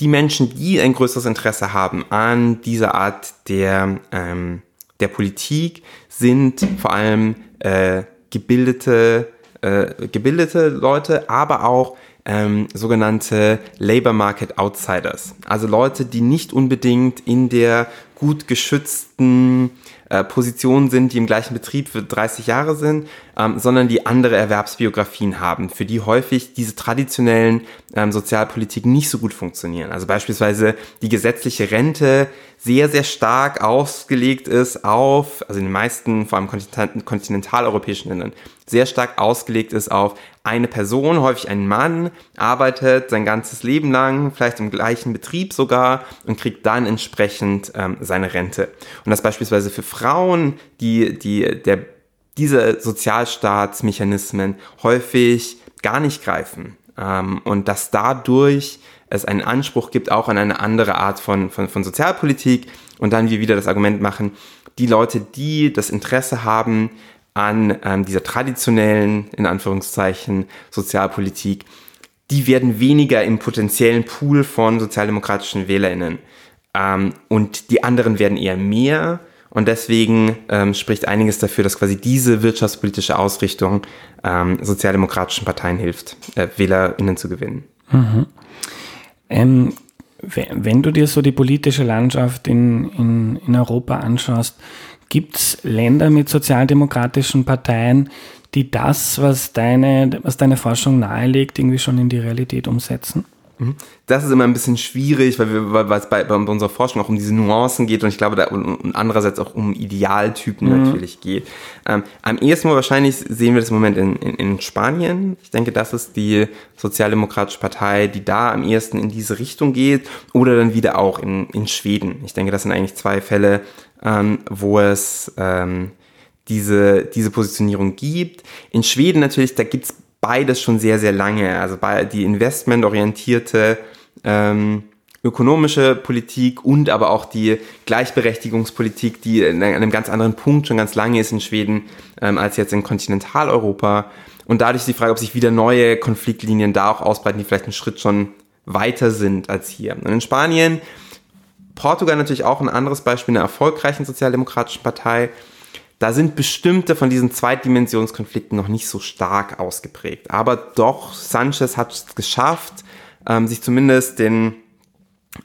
die Menschen, die ein größeres Interesse haben an dieser Art der, ähm, der Politik, sind vor allem äh, gebildete, äh, gebildete Leute, aber auch ähm, sogenannte Labor Market Outsiders. Also Leute, die nicht unbedingt in der gut geschützten äh, Positionen sind, die im gleichen Betrieb für 30 Jahre sind, ähm, sondern die andere Erwerbsbiografien haben, für die häufig diese traditionellen ähm, Sozialpolitiken nicht so gut funktionieren. Also beispielsweise die gesetzliche Rente sehr, sehr stark ausgelegt ist auf, also in den meisten, vor allem kontinentaleuropäischen Ländern, sehr stark ausgelegt ist auf eine Person, häufig ein Mann, arbeitet sein ganzes Leben lang, vielleicht im gleichen Betrieb sogar und kriegt dann entsprechend ähm, seine Rente. Und das beispielsweise für Frauen, die, die, der, diese Sozialstaatsmechanismen häufig gar nicht greifen. Ähm, und dass dadurch es einen Anspruch gibt, auch an eine andere Art von, von, von Sozialpolitik und dann wir wieder das Argument machen, die Leute, die das Interesse haben, an ähm, dieser traditionellen, in Anführungszeichen, Sozialpolitik, die werden weniger im potenziellen Pool von sozialdemokratischen WählerInnen. Ähm, und die anderen werden eher mehr. Und deswegen ähm, spricht einiges dafür, dass quasi diese wirtschaftspolitische Ausrichtung ähm, sozialdemokratischen Parteien hilft, äh, WählerInnen zu gewinnen. Mhm. Ähm, wenn du dir so die politische Landschaft in, in, in Europa anschaust, Gibt es Länder mit sozialdemokratischen Parteien, die das, was deine, was deine Forschung nahelegt, irgendwie schon in die Realität umsetzen? Das ist immer ein bisschen schwierig, weil, wir, weil es bei, bei unserer Forschung auch um diese Nuancen geht und ich glaube, da und, andererseits auch um Idealtypen mhm. natürlich geht. Ähm, am ehesten wahrscheinlich sehen wir das im Moment in, in, in Spanien. Ich denke, das ist die Sozialdemokratische Partei, die da am ehesten in diese Richtung geht oder dann wieder auch in, in Schweden. Ich denke, das sind eigentlich zwei Fälle, ähm, wo es ähm, diese, diese Positionierung gibt. In Schweden natürlich, da gibt's beides schon sehr, sehr lange. Also die investmentorientierte ähm, ökonomische Politik und aber auch die Gleichberechtigungspolitik, die in einem ganz anderen Punkt schon ganz lange ist in Schweden ähm, als jetzt in Kontinentaleuropa. Und dadurch die Frage, ob sich wieder neue Konfliktlinien da auch ausbreiten, die vielleicht einen Schritt schon weiter sind als hier. Und in Spanien, Portugal natürlich auch ein anderes Beispiel einer erfolgreichen sozialdemokratischen Partei, da sind bestimmte von diesen Zweitdimensionskonflikten noch nicht so stark ausgeprägt. Aber doch, Sanchez hat es geschafft, ähm, sich zumindest den,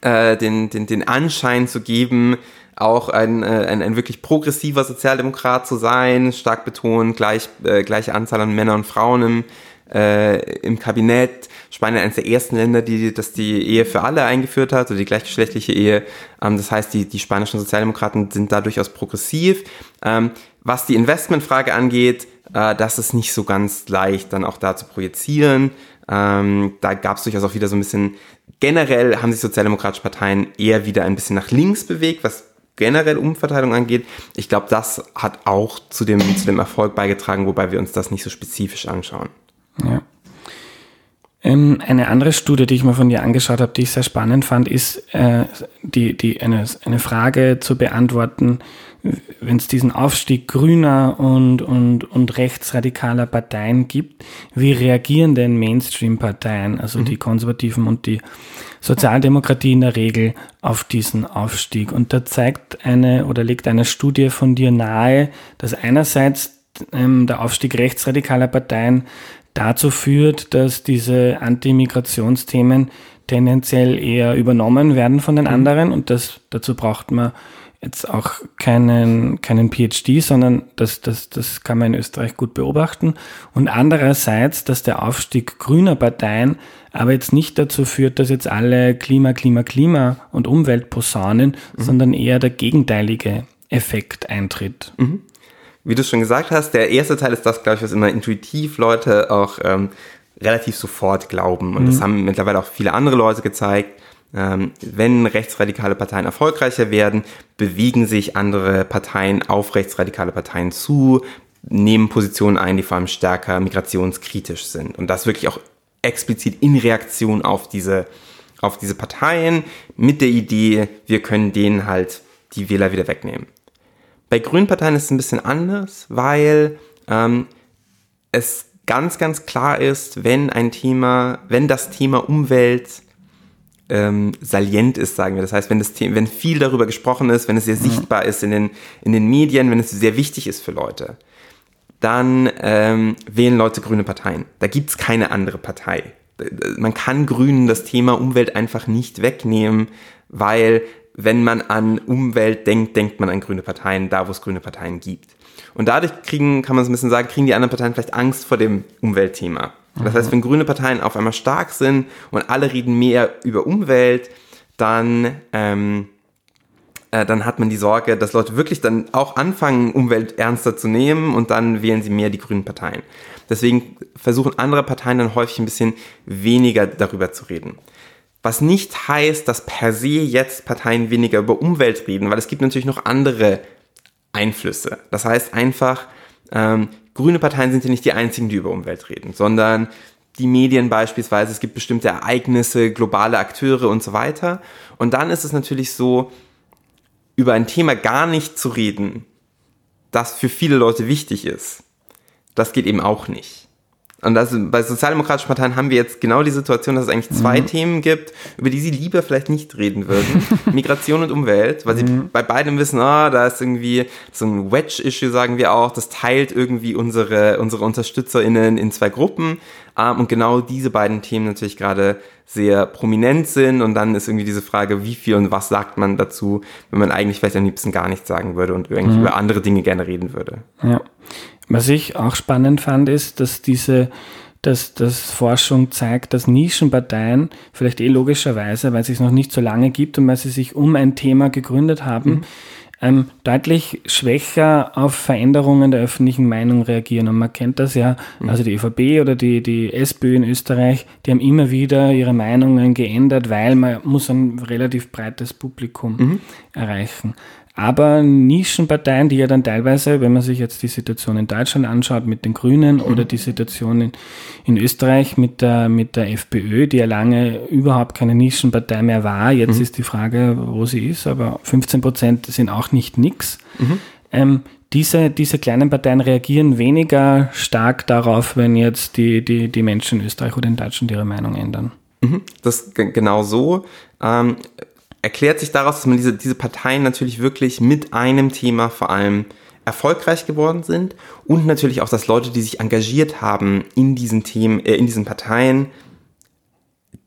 äh, den, den, den Anschein zu geben, auch ein, äh, ein, ein wirklich progressiver Sozialdemokrat zu sein, stark betont, gleich, äh, gleiche Anzahl an Männern und Frauen im, äh, im Kabinett. Spanien eines der ersten Länder, die das die Ehe für alle eingeführt hat, oder die gleichgeschlechtliche Ehe. Ähm, das heißt, die, die spanischen Sozialdemokraten sind da durchaus progressiv. Ähm, was die Investmentfrage angeht, äh, das ist nicht so ganz leicht dann auch da zu projizieren. Ähm, da gab es durchaus auch wieder so ein bisschen, generell haben sich sozialdemokratische Parteien eher wieder ein bisschen nach links bewegt, was generell Umverteilung angeht. Ich glaube, das hat auch zu dem, zu dem Erfolg beigetragen, wobei wir uns das nicht so spezifisch anschauen. Ja. Ähm, eine andere Studie, die ich mir von dir angeschaut habe, die ich sehr spannend fand, ist äh, die, die eine, eine Frage zu beantworten, wenn es diesen Aufstieg grüner und, und, und rechtsradikaler Parteien gibt, wie reagieren denn Mainstream-Parteien, also mhm. die Konservativen und die Sozialdemokratie in der Regel auf diesen Aufstieg? Und da zeigt eine oder legt eine Studie von dir nahe, dass einerseits ähm, der Aufstieg rechtsradikaler Parteien dazu führt, dass diese Anti-Migrationsthemen tendenziell eher übernommen werden von den mhm. anderen und das, dazu braucht man jetzt auch keinen, keinen PhD, sondern das, das, das kann man in Österreich gut beobachten. Und andererseits, dass der Aufstieg grüner Parteien aber jetzt nicht dazu führt, dass jetzt alle Klima, Klima, Klima und Umwelt posaunen, mhm. sondern eher der gegenteilige Effekt eintritt. Mhm wie du schon gesagt hast, der erste Teil ist das, glaube ich, was immer intuitiv Leute auch ähm, relativ sofort glauben. Und mhm. das haben mittlerweile auch viele andere Leute gezeigt. Ähm, wenn rechtsradikale Parteien erfolgreicher werden, bewegen sich andere Parteien auf rechtsradikale Parteien zu, nehmen Positionen ein, die vor allem stärker migrationskritisch sind. Und das wirklich auch explizit in Reaktion auf diese, auf diese Parteien mit der Idee, wir können denen halt die Wähler wieder wegnehmen. Bei grünen Parteien ist es ein bisschen anders, weil ähm, es ganz, ganz klar ist, wenn ein Thema, wenn das Thema Umwelt ähm, salient ist, sagen wir. Das heißt, wenn, das Thema, wenn viel darüber gesprochen ist, wenn es sehr mhm. sichtbar ist in den, in den Medien, wenn es sehr wichtig ist für Leute, dann ähm, wählen Leute grüne Parteien. Da gibt's keine andere Partei. Man kann Grünen das Thema Umwelt einfach nicht wegnehmen, weil wenn man an Umwelt denkt, denkt man an grüne Parteien, da wo es grüne Parteien gibt. Und dadurch kriegen, kann man so ein bisschen sagen, kriegen die anderen Parteien vielleicht Angst vor dem Umweltthema. Das heißt, wenn grüne Parteien auf einmal stark sind und alle reden mehr über Umwelt, dann, ähm, äh, dann hat man die Sorge, dass Leute wirklich dann auch anfangen, Umwelt ernster zu nehmen und dann wählen sie mehr die grünen Parteien. Deswegen versuchen andere Parteien dann häufig ein bisschen weniger darüber zu reden. Was nicht heißt, dass per se jetzt Parteien weniger über Umwelt reden, weil es gibt natürlich noch andere Einflüsse. Das heißt einfach, ähm, grüne Parteien sind ja nicht die einzigen, die über Umwelt reden, sondern die Medien beispielsweise, es gibt bestimmte Ereignisse, globale Akteure und so weiter. Und dann ist es natürlich so, über ein Thema gar nicht zu reden, das für viele Leute wichtig ist. Das geht eben auch nicht. Und das, bei sozialdemokratischen Parteien haben wir jetzt genau die Situation, dass es eigentlich zwei mhm. Themen gibt, über die sie lieber vielleicht nicht reden würden. Migration und Umwelt, weil sie mhm. bei beidem wissen, ah, da ist irgendwie so ein Wedge-Issue, sagen wir auch, das teilt irgendwie unsere, unsere UnterstützerInnen in zwei Gruppen. Ähm, und genau diese beiden Themen natürlich gerade sehr prominent sind. Und dann ist irgendwie diese Frage, wie viel und was sagt man dazu, wenn man eigentlich vielleicht am liebsten gar nichts sagen würde und eigentlich mhm. über andere Dinge gerne reden würde. Ja. Was ich auch spannend fand, ist, dass diese dass, dass Forschung zeigt, dass Nischenparteien, vielleicht eh logischerweise, weil es sich noch nicht so lange gibt und weil sie sich um ein Thema gegründet haben, mhm. ähm, deutlich schwächer auf Veränderungen der öffentlichen Meinung reagieren. Und man kennt das ja, mhm. also die ÖVP oder die, die SPÖ in Österreich, die haben immer wieder ihre Meinungen geändert, weil man muss ein relativ breites Publikum mhm. erreichen. Aber Nischenparteien, die ja dann teilweise, wenn man sich jetzt die Situation in Deutschland anschaut mit den Grünen mhm. oder die Situation in, in, Österreich mit der, mit der FPÖ, die ja lange überhaupt keine Nischenpartei mehr war, jetzt mhm. ist die Frage, wo sie ist, aber 15 Prozent sind auch nicht nix. Mhm. Ähm, diese, diese kleinen Parteien reagieren weniger stark darauf, wenn jetzt die, die, die Menschen in Österreich oder in Deutschland ihre Meinung ändern. Mhm. Das genau so. Ähm, erklärt sich daraus, dass man diese, diese Parteien natürlich wirklich mit einem Thema vor allem erfolgreich geworden sind und natürlich auch, dass Leute, die sich engagiert haben in diesen Themen, äh, in diesen Parteien,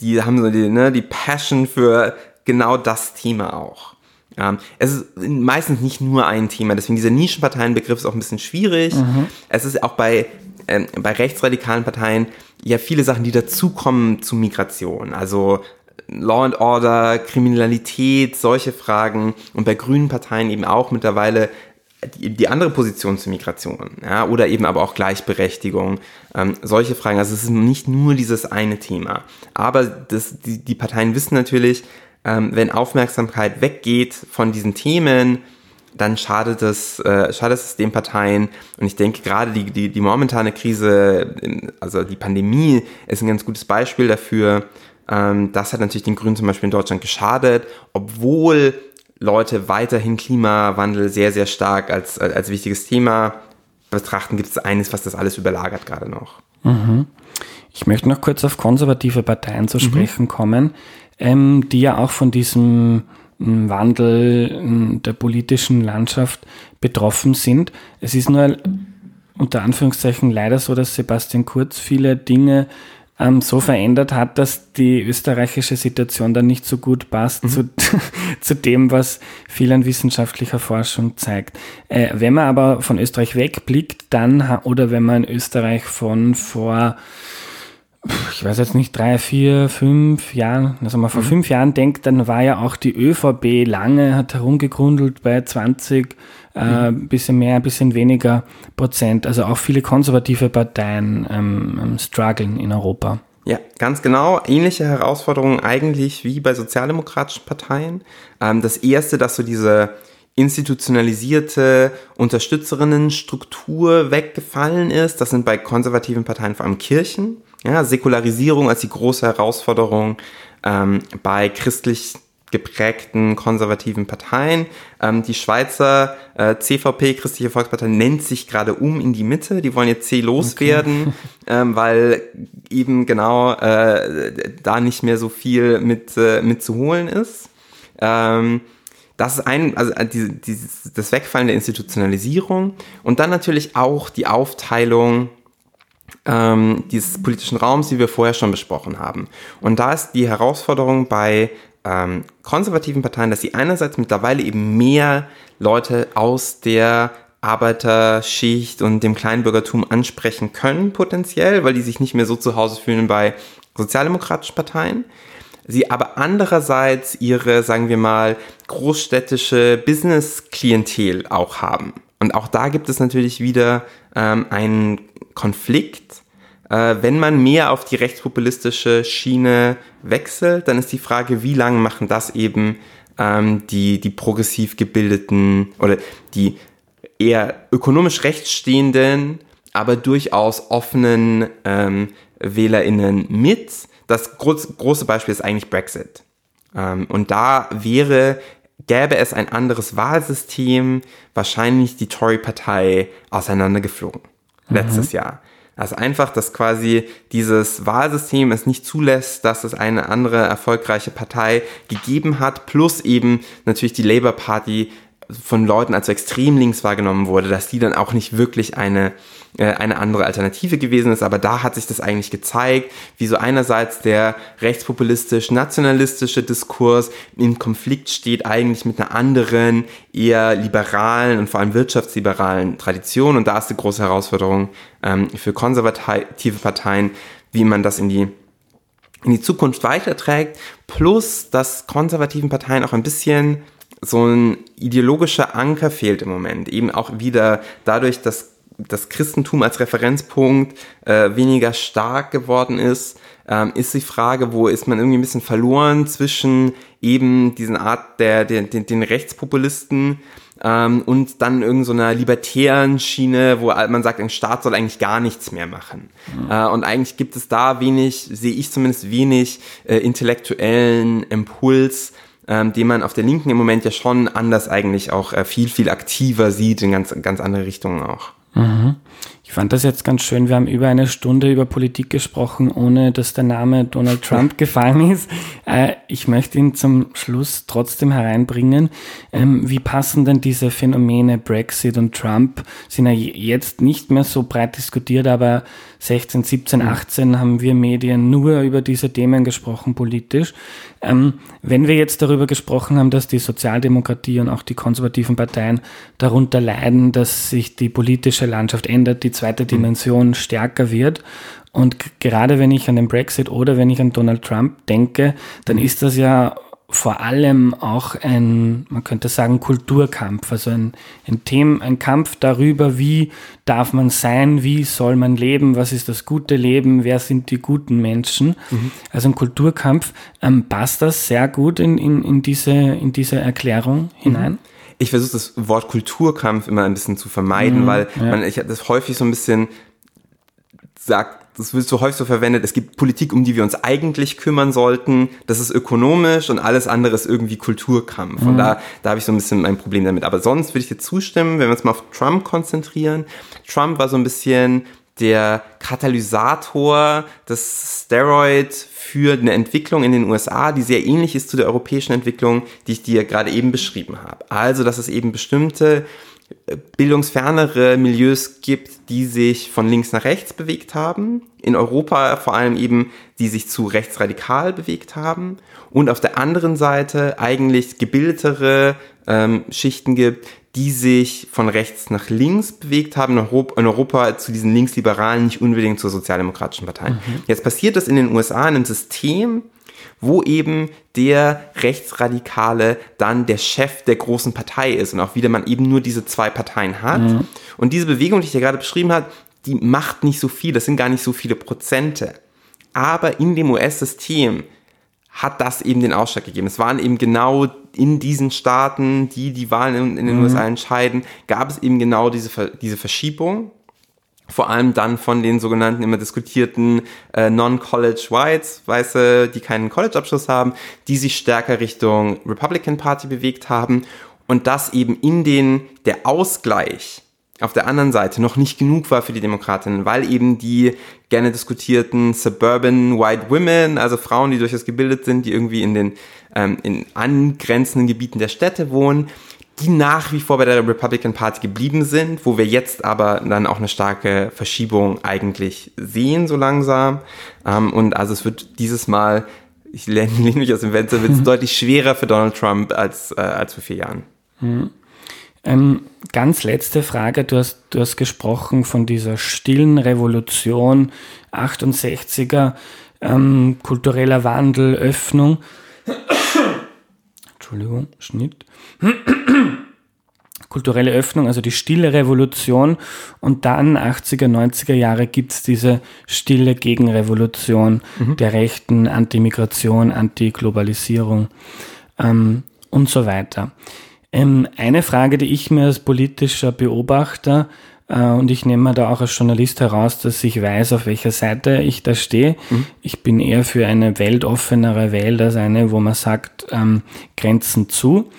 die haben so die, ne, die Passion für genau das Thema auch. Ähm, es ist meistens nicht nur ein Thema, deswegen dieser Nischenparteienbegriff ist auch ein bisschen schwierig. Mhm. Es ist auch bei, äh, bei rechtsradikalen Parteien ja viele Sachen, die dazukommen zu Migration. Also Law and Order, Kriminalität, solche Fragen und bei grünen Parteien eben auch mittlerweile die, andere Position zur Migration, ja, oder eben aber auch Gleichberechtigung, ähm, solche Fragen. Also es ist nicht nur dieses eine Thema. Aber das, die, die Parteien wissen natürlich, ähm, wenn Aufmerksamkeit weggeht von diesen Themen, dann schadet es, äh, schadet es den Parteien. Und ich denke gerade die, die, die momentane Krise, also die Pandemie, ist ein ganz gutes Beispiel dafür, das hat natürlich den Grünen zum Beispiel in Deutschland geschadet, obwohl Leute weiterhin Klimawandel sehr, sehr stark als, als wichtiges Thema betrachten, gibt es eines, was das alles überlagert gerade noch. Mhm. Ich möchte noch kurz auf konservative Parteien zu mhm. sprechen mhm. kommen, ähm, die ja auch von diesem hm, Wandel hm, der politischen Landschaft betroffen sind. Es ist nur unter Anführungszeichen leider so, dass Sebastian Kurz viele Dinge ähm, so verändert hat, dass die österreichische Situation dann nicht so gut passt mhm. zu, zu dem, was viel an wissenschaftlicher Forschung zeigt. Äh, wenn man aber von Österreich wegblickt, dann, oder wenn man Österreich von vor ich weiß jetzt nicht, drei, vier, fünf Jahren, also mal vor mhm. fünf Jahren denkt, dann war ja auch die ÖVP lange, hat herumgegrundelt bei 20 äh, mhm. bisschen mehr, ein bisschen weniger Prozent. Also auch viele konservative Parteien ähm, ähm, strugglen in Europa. Ja, ganz genau. Ähnliche Herausforderungen eigentlich wie bei sozialdemokratischen Parteien. Ähm, das erste, dass so diese institutionalisierte Unterstützerinnenstruktur weggefallen ist. Das sind bei konservativen Parteien vor allem Kirchen. Ja, Säkularisierung als die große Herausforderung ähm, bei christlich geprägten konservativen Parteien. Ähm, die Schweizer äh, CVP, Christliche Volkspartei, nennt sich gerade um in die Mitte. Die wollen jetzt C loswerden, okay. ähm, weil eben genau äh, da nicht mehr so viel mit, äh, mit zu holen ist. Ähm, das ist ein, also äh, die, dieses, das Wegfallen der Institutionalisierung und dann natürlich auch die Aufteilung ähm, dieses politischen Raums, die wir vorher schon besprochen haben. Und da ist die Herausforderung bei ähm, konservativen Parteien, dass sie einerseits mittlerweile eben mehr Leute aus der Arbeiterschicht und dem Kleinbürgertum ansprechen können, potenziell, weil die sich nicht mehr so zu Hause fühlen bei sozialdemokratischen Parteien. Sie aber andererseits ihre, sagen wir mal, großstädtische Business-Klientel auch haben. Und auch da gibt es natürlich wieder ähm, einen Konflikt, äh, wenn man mehr auf die rechtspopulistische Schiene wechselt, dann ist die Frage, wie lange machen das eben ähm, die, die progressiv gebildeten oder die eher ökonomisch rechtsstehenden, aber durchaus offenen ähm, WählerInnen mit. Das groß, große Beispiel ist eigentlich Brexit. Ähm, und da wäre, gäbe es ein anderes Wahlsystem, wahrscheinlich die Tory-Partei auseinandergeflogen. Letztes mhm. Jahr. Also einfach, dass quasi dieses Wahlsystem es nicht zulässt, dass es eine andere erfolgreiche Partei gegeben hat, plus eben natürlich die Labour Party von Leuten als extrem links wahrgenommen wurde, dass die dann auch nicht wirklich eine äh, eine andere Alternative gewesen ist. Aber da hat sich das eigentlich gezeigt, wie so einerseits der rechtspopulistisch-nationalistische Diskurs im Konflikt steht eigentlich mit einer anderen, eher liberalen und vor allem wirtschaftsliberalen Tradition. Und da ist die große Herausforderung ähm, für konservative Parteien, wie man das in die in die Zukunft weiterträgt, plus dass konservativen Parteien auch ein bisschen so ein ideologischer Anker fehlt im Moment. Eben auch wieder dadurch, dass das Christentum als Referenzpunkt äh, weniger stark geworden ist, ähm, ist die Frage, wo ist man irgendwie ein bisschen verloren zwischen eben diesen Art der, der den, den Rechtspopulisten ähm, und dann irgendeiner so libertären Schiene, wo man sagt, ein Staat soll eigentlich gar nichts mehr machen. Mhm. Äh, und eigentlich gibt es da wenig, sehe ich zumindest wenig äh, intellektuellen Impuls, ähm, den man auf der Linken im Moment ja schon anders eigentlich auch äh, viel, viel aktiver sieht, in ganz, ganz andere Richtungen auch. Mhm. Ich fand das jetzt ganz schön. Wir haben über eine Stunde über Politik gesprochen, ohne dass der Name Donald Trump gefallen ist. Äh, ich möchte ihn zum Schluss trotzdem hereinbringen. Ähm, wie passen denn diese Phänomene Brexit und Trump? Sind ja jetzt nicht mehr so breit diskutiert, aber 16, 17, 18 haben wir Medien nur über diese Themen gesprochen politisch. Ähm, wenn wir jetzt darüber gesprochen haben, dass die Sozialdemokratie und auch die konservativen Parteien darunter leiden, dass sich die politische Landschaft ändert, die zweite mhm. Dimension stärker wird. Und gerade wenn ich an den Brexit oder wenn ich an Donald Trump denke, dann ist das ja vor allem auch ein, man könnte sagen, Kulturkampf, also ein, ein Thema, ein Kampf darüber, wie darf man sein, wie soll man leben, was ist das gute Leben, wer sind die guten Menschen. Mhm. Also ein Kulturkampf, ähm, passt das sehr gut in, in, in, diese, in diese Erklärung hinein? Mhm ich versuche das Wort Kulturkampf immer ein bisschen zu vermeiden, mhm, weil ja. man, ich das häufig so ein bisschen sagt, das wird so häufig so verwendet, es gibt Politik, um die wir uns eigentlich kümmern sollten, das ist ökonomisch und alles andere ist irgendwie Kulturkampf. Mhm. Und da, da habe ich so ein bisschen mein Problem damit. Aber sonst würde ich dir zustimmen, wenn wir uns mal auf Trump konzentrieren. Trump war so ein bisschen der Katalysator des Steroid für eine Entwicklung in den USA, die sehr ähnlich ist zu der europäischen Entwicklung, die ich dir gerade eben beschrieben habe. Also, dass es eben bestimmte bildungsfernere Milieus gibt, die sich von links nach rechts bewegt haben. In Europa vor allem eben, die sich zu rechtsradikal bewegt haben. Und auf der anderen Seite eigentlich gebildetere ähm, Schichten gibt, die sich von rechts nach links bewegt haben, in Europa, in Europa zu diesen Linksliberalen, nicht unbedingt zur Sozialdemokratischen Partei. Mhm. Jetzt passiert das in den USA in einem System, wo eben der Rechtsradikale dann der Chef der großen Partei ist und auch wieder man eben nur diese zwei Parteien hat. Mhm. Und diese Bewegung, die ich ja gerade beschrieben habe, die macht nicht so viel, das sind gar nicht so viele Prozente. Aber in dem US-System hat das eben den Ausschlag gegeben. Es waren eben genau in diesen Staaten, die die Wahlen in, in den mhm. USA entscheiden, gab es eben genau diese, diese Verschiebung. Vor allem dann von den sogenannten immer diskutierten äh, Non-College Whites, Weiße, die keinen College-Abschluss haben, die sich stärker Richtung Republican Party bewegt haben und das eben in den, der Ausgleich auf der anderen Seite noch nicht genug war für die Demokratinnen, weil eben die gerne diskutierten Suburban White Women, also Frauen, die durchaus gebildet sind, die irgendwie in den ähm, in angrenzenden Gebieten der Städte wohnen, die nach wie vor bei der Republican Party geblieben sind, wo wir jetzt aber dann auch eine starke Verschiebung eigentlich sehen, so langsam. Ähm, und also es wird dieses Mal, ich lehne mich aus dem Fenster, wird es deutlich schwerer für Donald Trump als, äh, als vor vier Jahren. Mhm. Ähm, ganz letzte Frage. Du hast, du hast gesprochen von dieser stillen Revolution, 68er, ähm, kultureller Wandel, Öffnung. Entschuldigung, Schnitt. Kulturelle Öffnung, also die stille Revolution und dann 80er, 90er Jahre gibt es diese stille Gegenrevolution mhm. der Rechten, Anti-Migration, Anti-Globalisierung ähm, und so weiter. Ähm, eine Frage, die ich mir als politischer Beobachter und ich nehme da auch als Journalist heraus, dass ich weiß, auf welcher Seite ich da stehe. Mhm. Ich bin eher für eine weltoffenere Welt als eine, wo man sagt, ähm, Grenzen zu.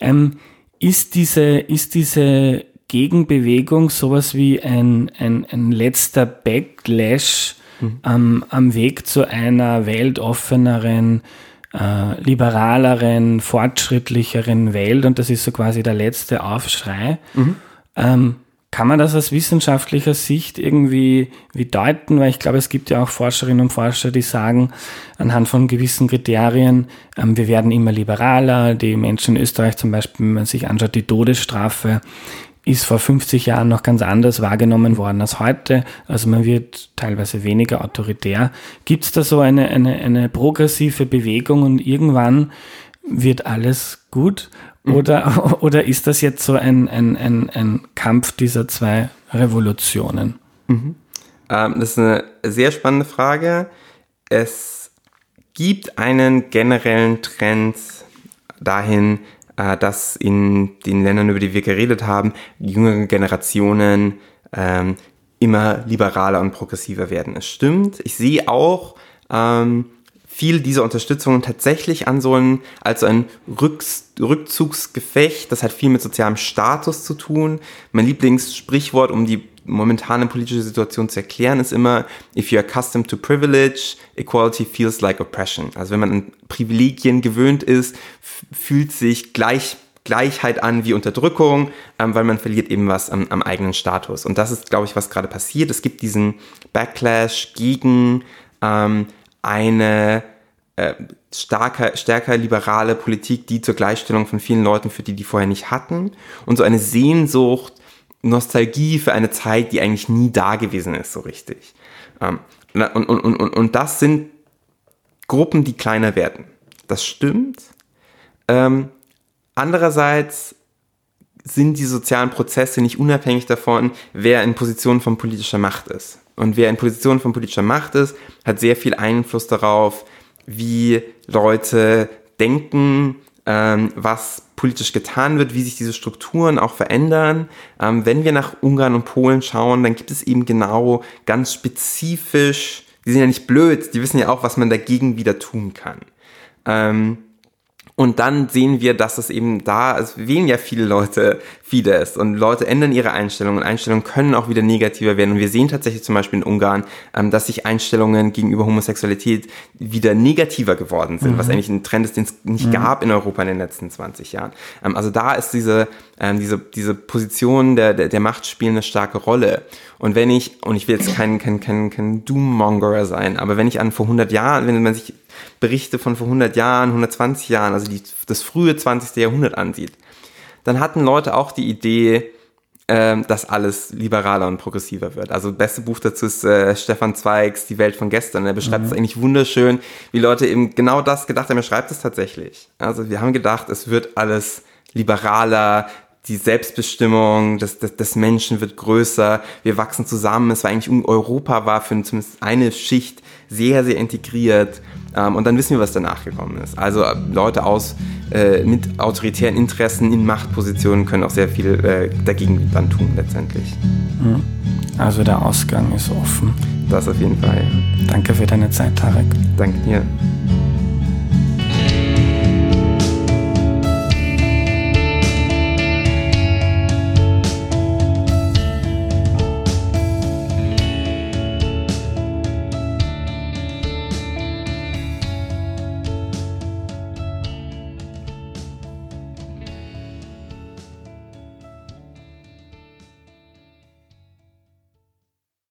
Ähm, ist diese, ist diese Gegenbewegung sowas wie ein, ein, ein letzter Backlash mhm. ähm, am Weg zu einer weltoffeneren äh, liberaleren, fortschrittlicheren Welt und das ist so quasi der letzte Aufschrei. Mhm. Ähm, kann man das aus wissenschaftlicher Sicht irgendwie wie deuten? Weil ich glaube, es gibt ja auch Forscherinnen und Forscher, die sagen, anhand von gewissen Kriterien, ähm, wir werden immer liberaler. Die Menschen in Österreich zum Beispiel, wenn man sich anschaut, die Todesstrafe ist vor 50 Jahren noch ganz anders wahrgenommen worden als heute. Also man wird teilweise weniger autoritär. Gibt es da so eine, eine, eine progressive Bewegung und irgendwann wird alles gut? Oder, oder ist das jetzt so ein, ein, ein, ein Kampf dieser zwei Revolutionen? Mhm. Ähm, das ist eine sehr spannende Frage. Es gibt einen generellen Trend dahin, äh, dass in den Ländern, über die wir geredet haben, jüngere Generationen ähm, immer liberaler und progressiver werden. Es stimmt. Ich sehe auch ähm, viel dieser Unterstützung tatsächlich an so ein, als ein Rücks Rückzugsgefecht. Das hat viel mit sozialem Status zu tun. Mein Lieblingssprichwort, um die momentane politische Situation zu erklären, ist immer, if you're accustomed to privilege, equality feels like oppression. Also wenn man an Privilegien gewöhnt ist, fühlt sich gleich, Gleichheit an wie Unterdrückung, ähm, weil man verliert eben was am, am eigenen Status. Und das ist, glaube ich, was gerade passiert. Es gibt diesen Backlash gegen ähm, eine äh, starker, stärker liberale Politik, die zur Gleichstellung von vielen Leuten führt, die die vorher nicht hatten. Und so eine Sehnsucht Nostalgie für eine Zeit, die eigentlich nie da gewesen ist, so richtig. Ähm, und, und, und, und das sind Gruppen, die kleiner werden. Das stimmt. Ähm, andererseits sind die sozialen Prozesse nicht unabhängig davon, wer in Position von politischer Macht ist. Und wer in Position von politischer Macht ist, hat sehr viel Einfluss darauf, wie Leute denken, ähm, was politisch getan wird, wie sich diese Strukturen auch verändern. Ähm, wenn wir nach Ungarn und Polen schauen, dann gibt es eben genau ganz spezifisch, die sind ja nicht blöd, die wissen ja auch, was man dagegen wieder tun kann. Ähm, und dann sehen wir, dass es eben da, es wählen ja viele Leute Fidesz und Leute ändern ihre Einstellungen und Einstellungen können auch wieder negativer werden. Und wir sehen tatsächlich zum Beispiel in Ungarn, ähm, dass sich Einstellungen gegenüber Homosexualität wieder negativer geworden sind, mhm. was eigentlich ein Trend ist, den es nicht mhm. gab in Europa in den letzten 20 Jahren. Ähm, also da ist diese, ähm, diese, diese Position der, der, der Macht spielen eine starke Rolle. Und wenn ich, und ich will jetzt kein, kein, kein, kein Doommongerer sein, aber wenn ich an vor 100 Jahren, wenn man sich Berichte von vor 100 Jahren, 120 Jahren, also die, das frühe 20. Jahrhundert ansieht, dann hatten Leute auch die Idee, äh, dass alles liberaler und progressiver wird. Also das beste Buch dazu ist äh, Stefan Zweigs Die Welt von gestern. Er beschreibt es mhm. eigentlich wunderschön, wie Leute eben genau das gedacht haben. Er schreibt es tatsächlich. Also wir haben gedacht, es wird alles liberaler, die Selbstbestimmung des, des, des Menschen wird größer, wir wachsen zusammen. Es war eigentlich, Europa war für zumindest eine Schicht sehr, sehr integriert. Ähm, und dann wissen wir, was danach gekommen ist. Also äh, Leute aus äh, mit autoritären Interessen in Machtpositionen können auch sehr viel äh, dagegen dann tun letztendlich. Hm. Also der Ausgang ist offen. Das auf jeden Fall. Danke für deine Zeit, Tarek. Danke dir.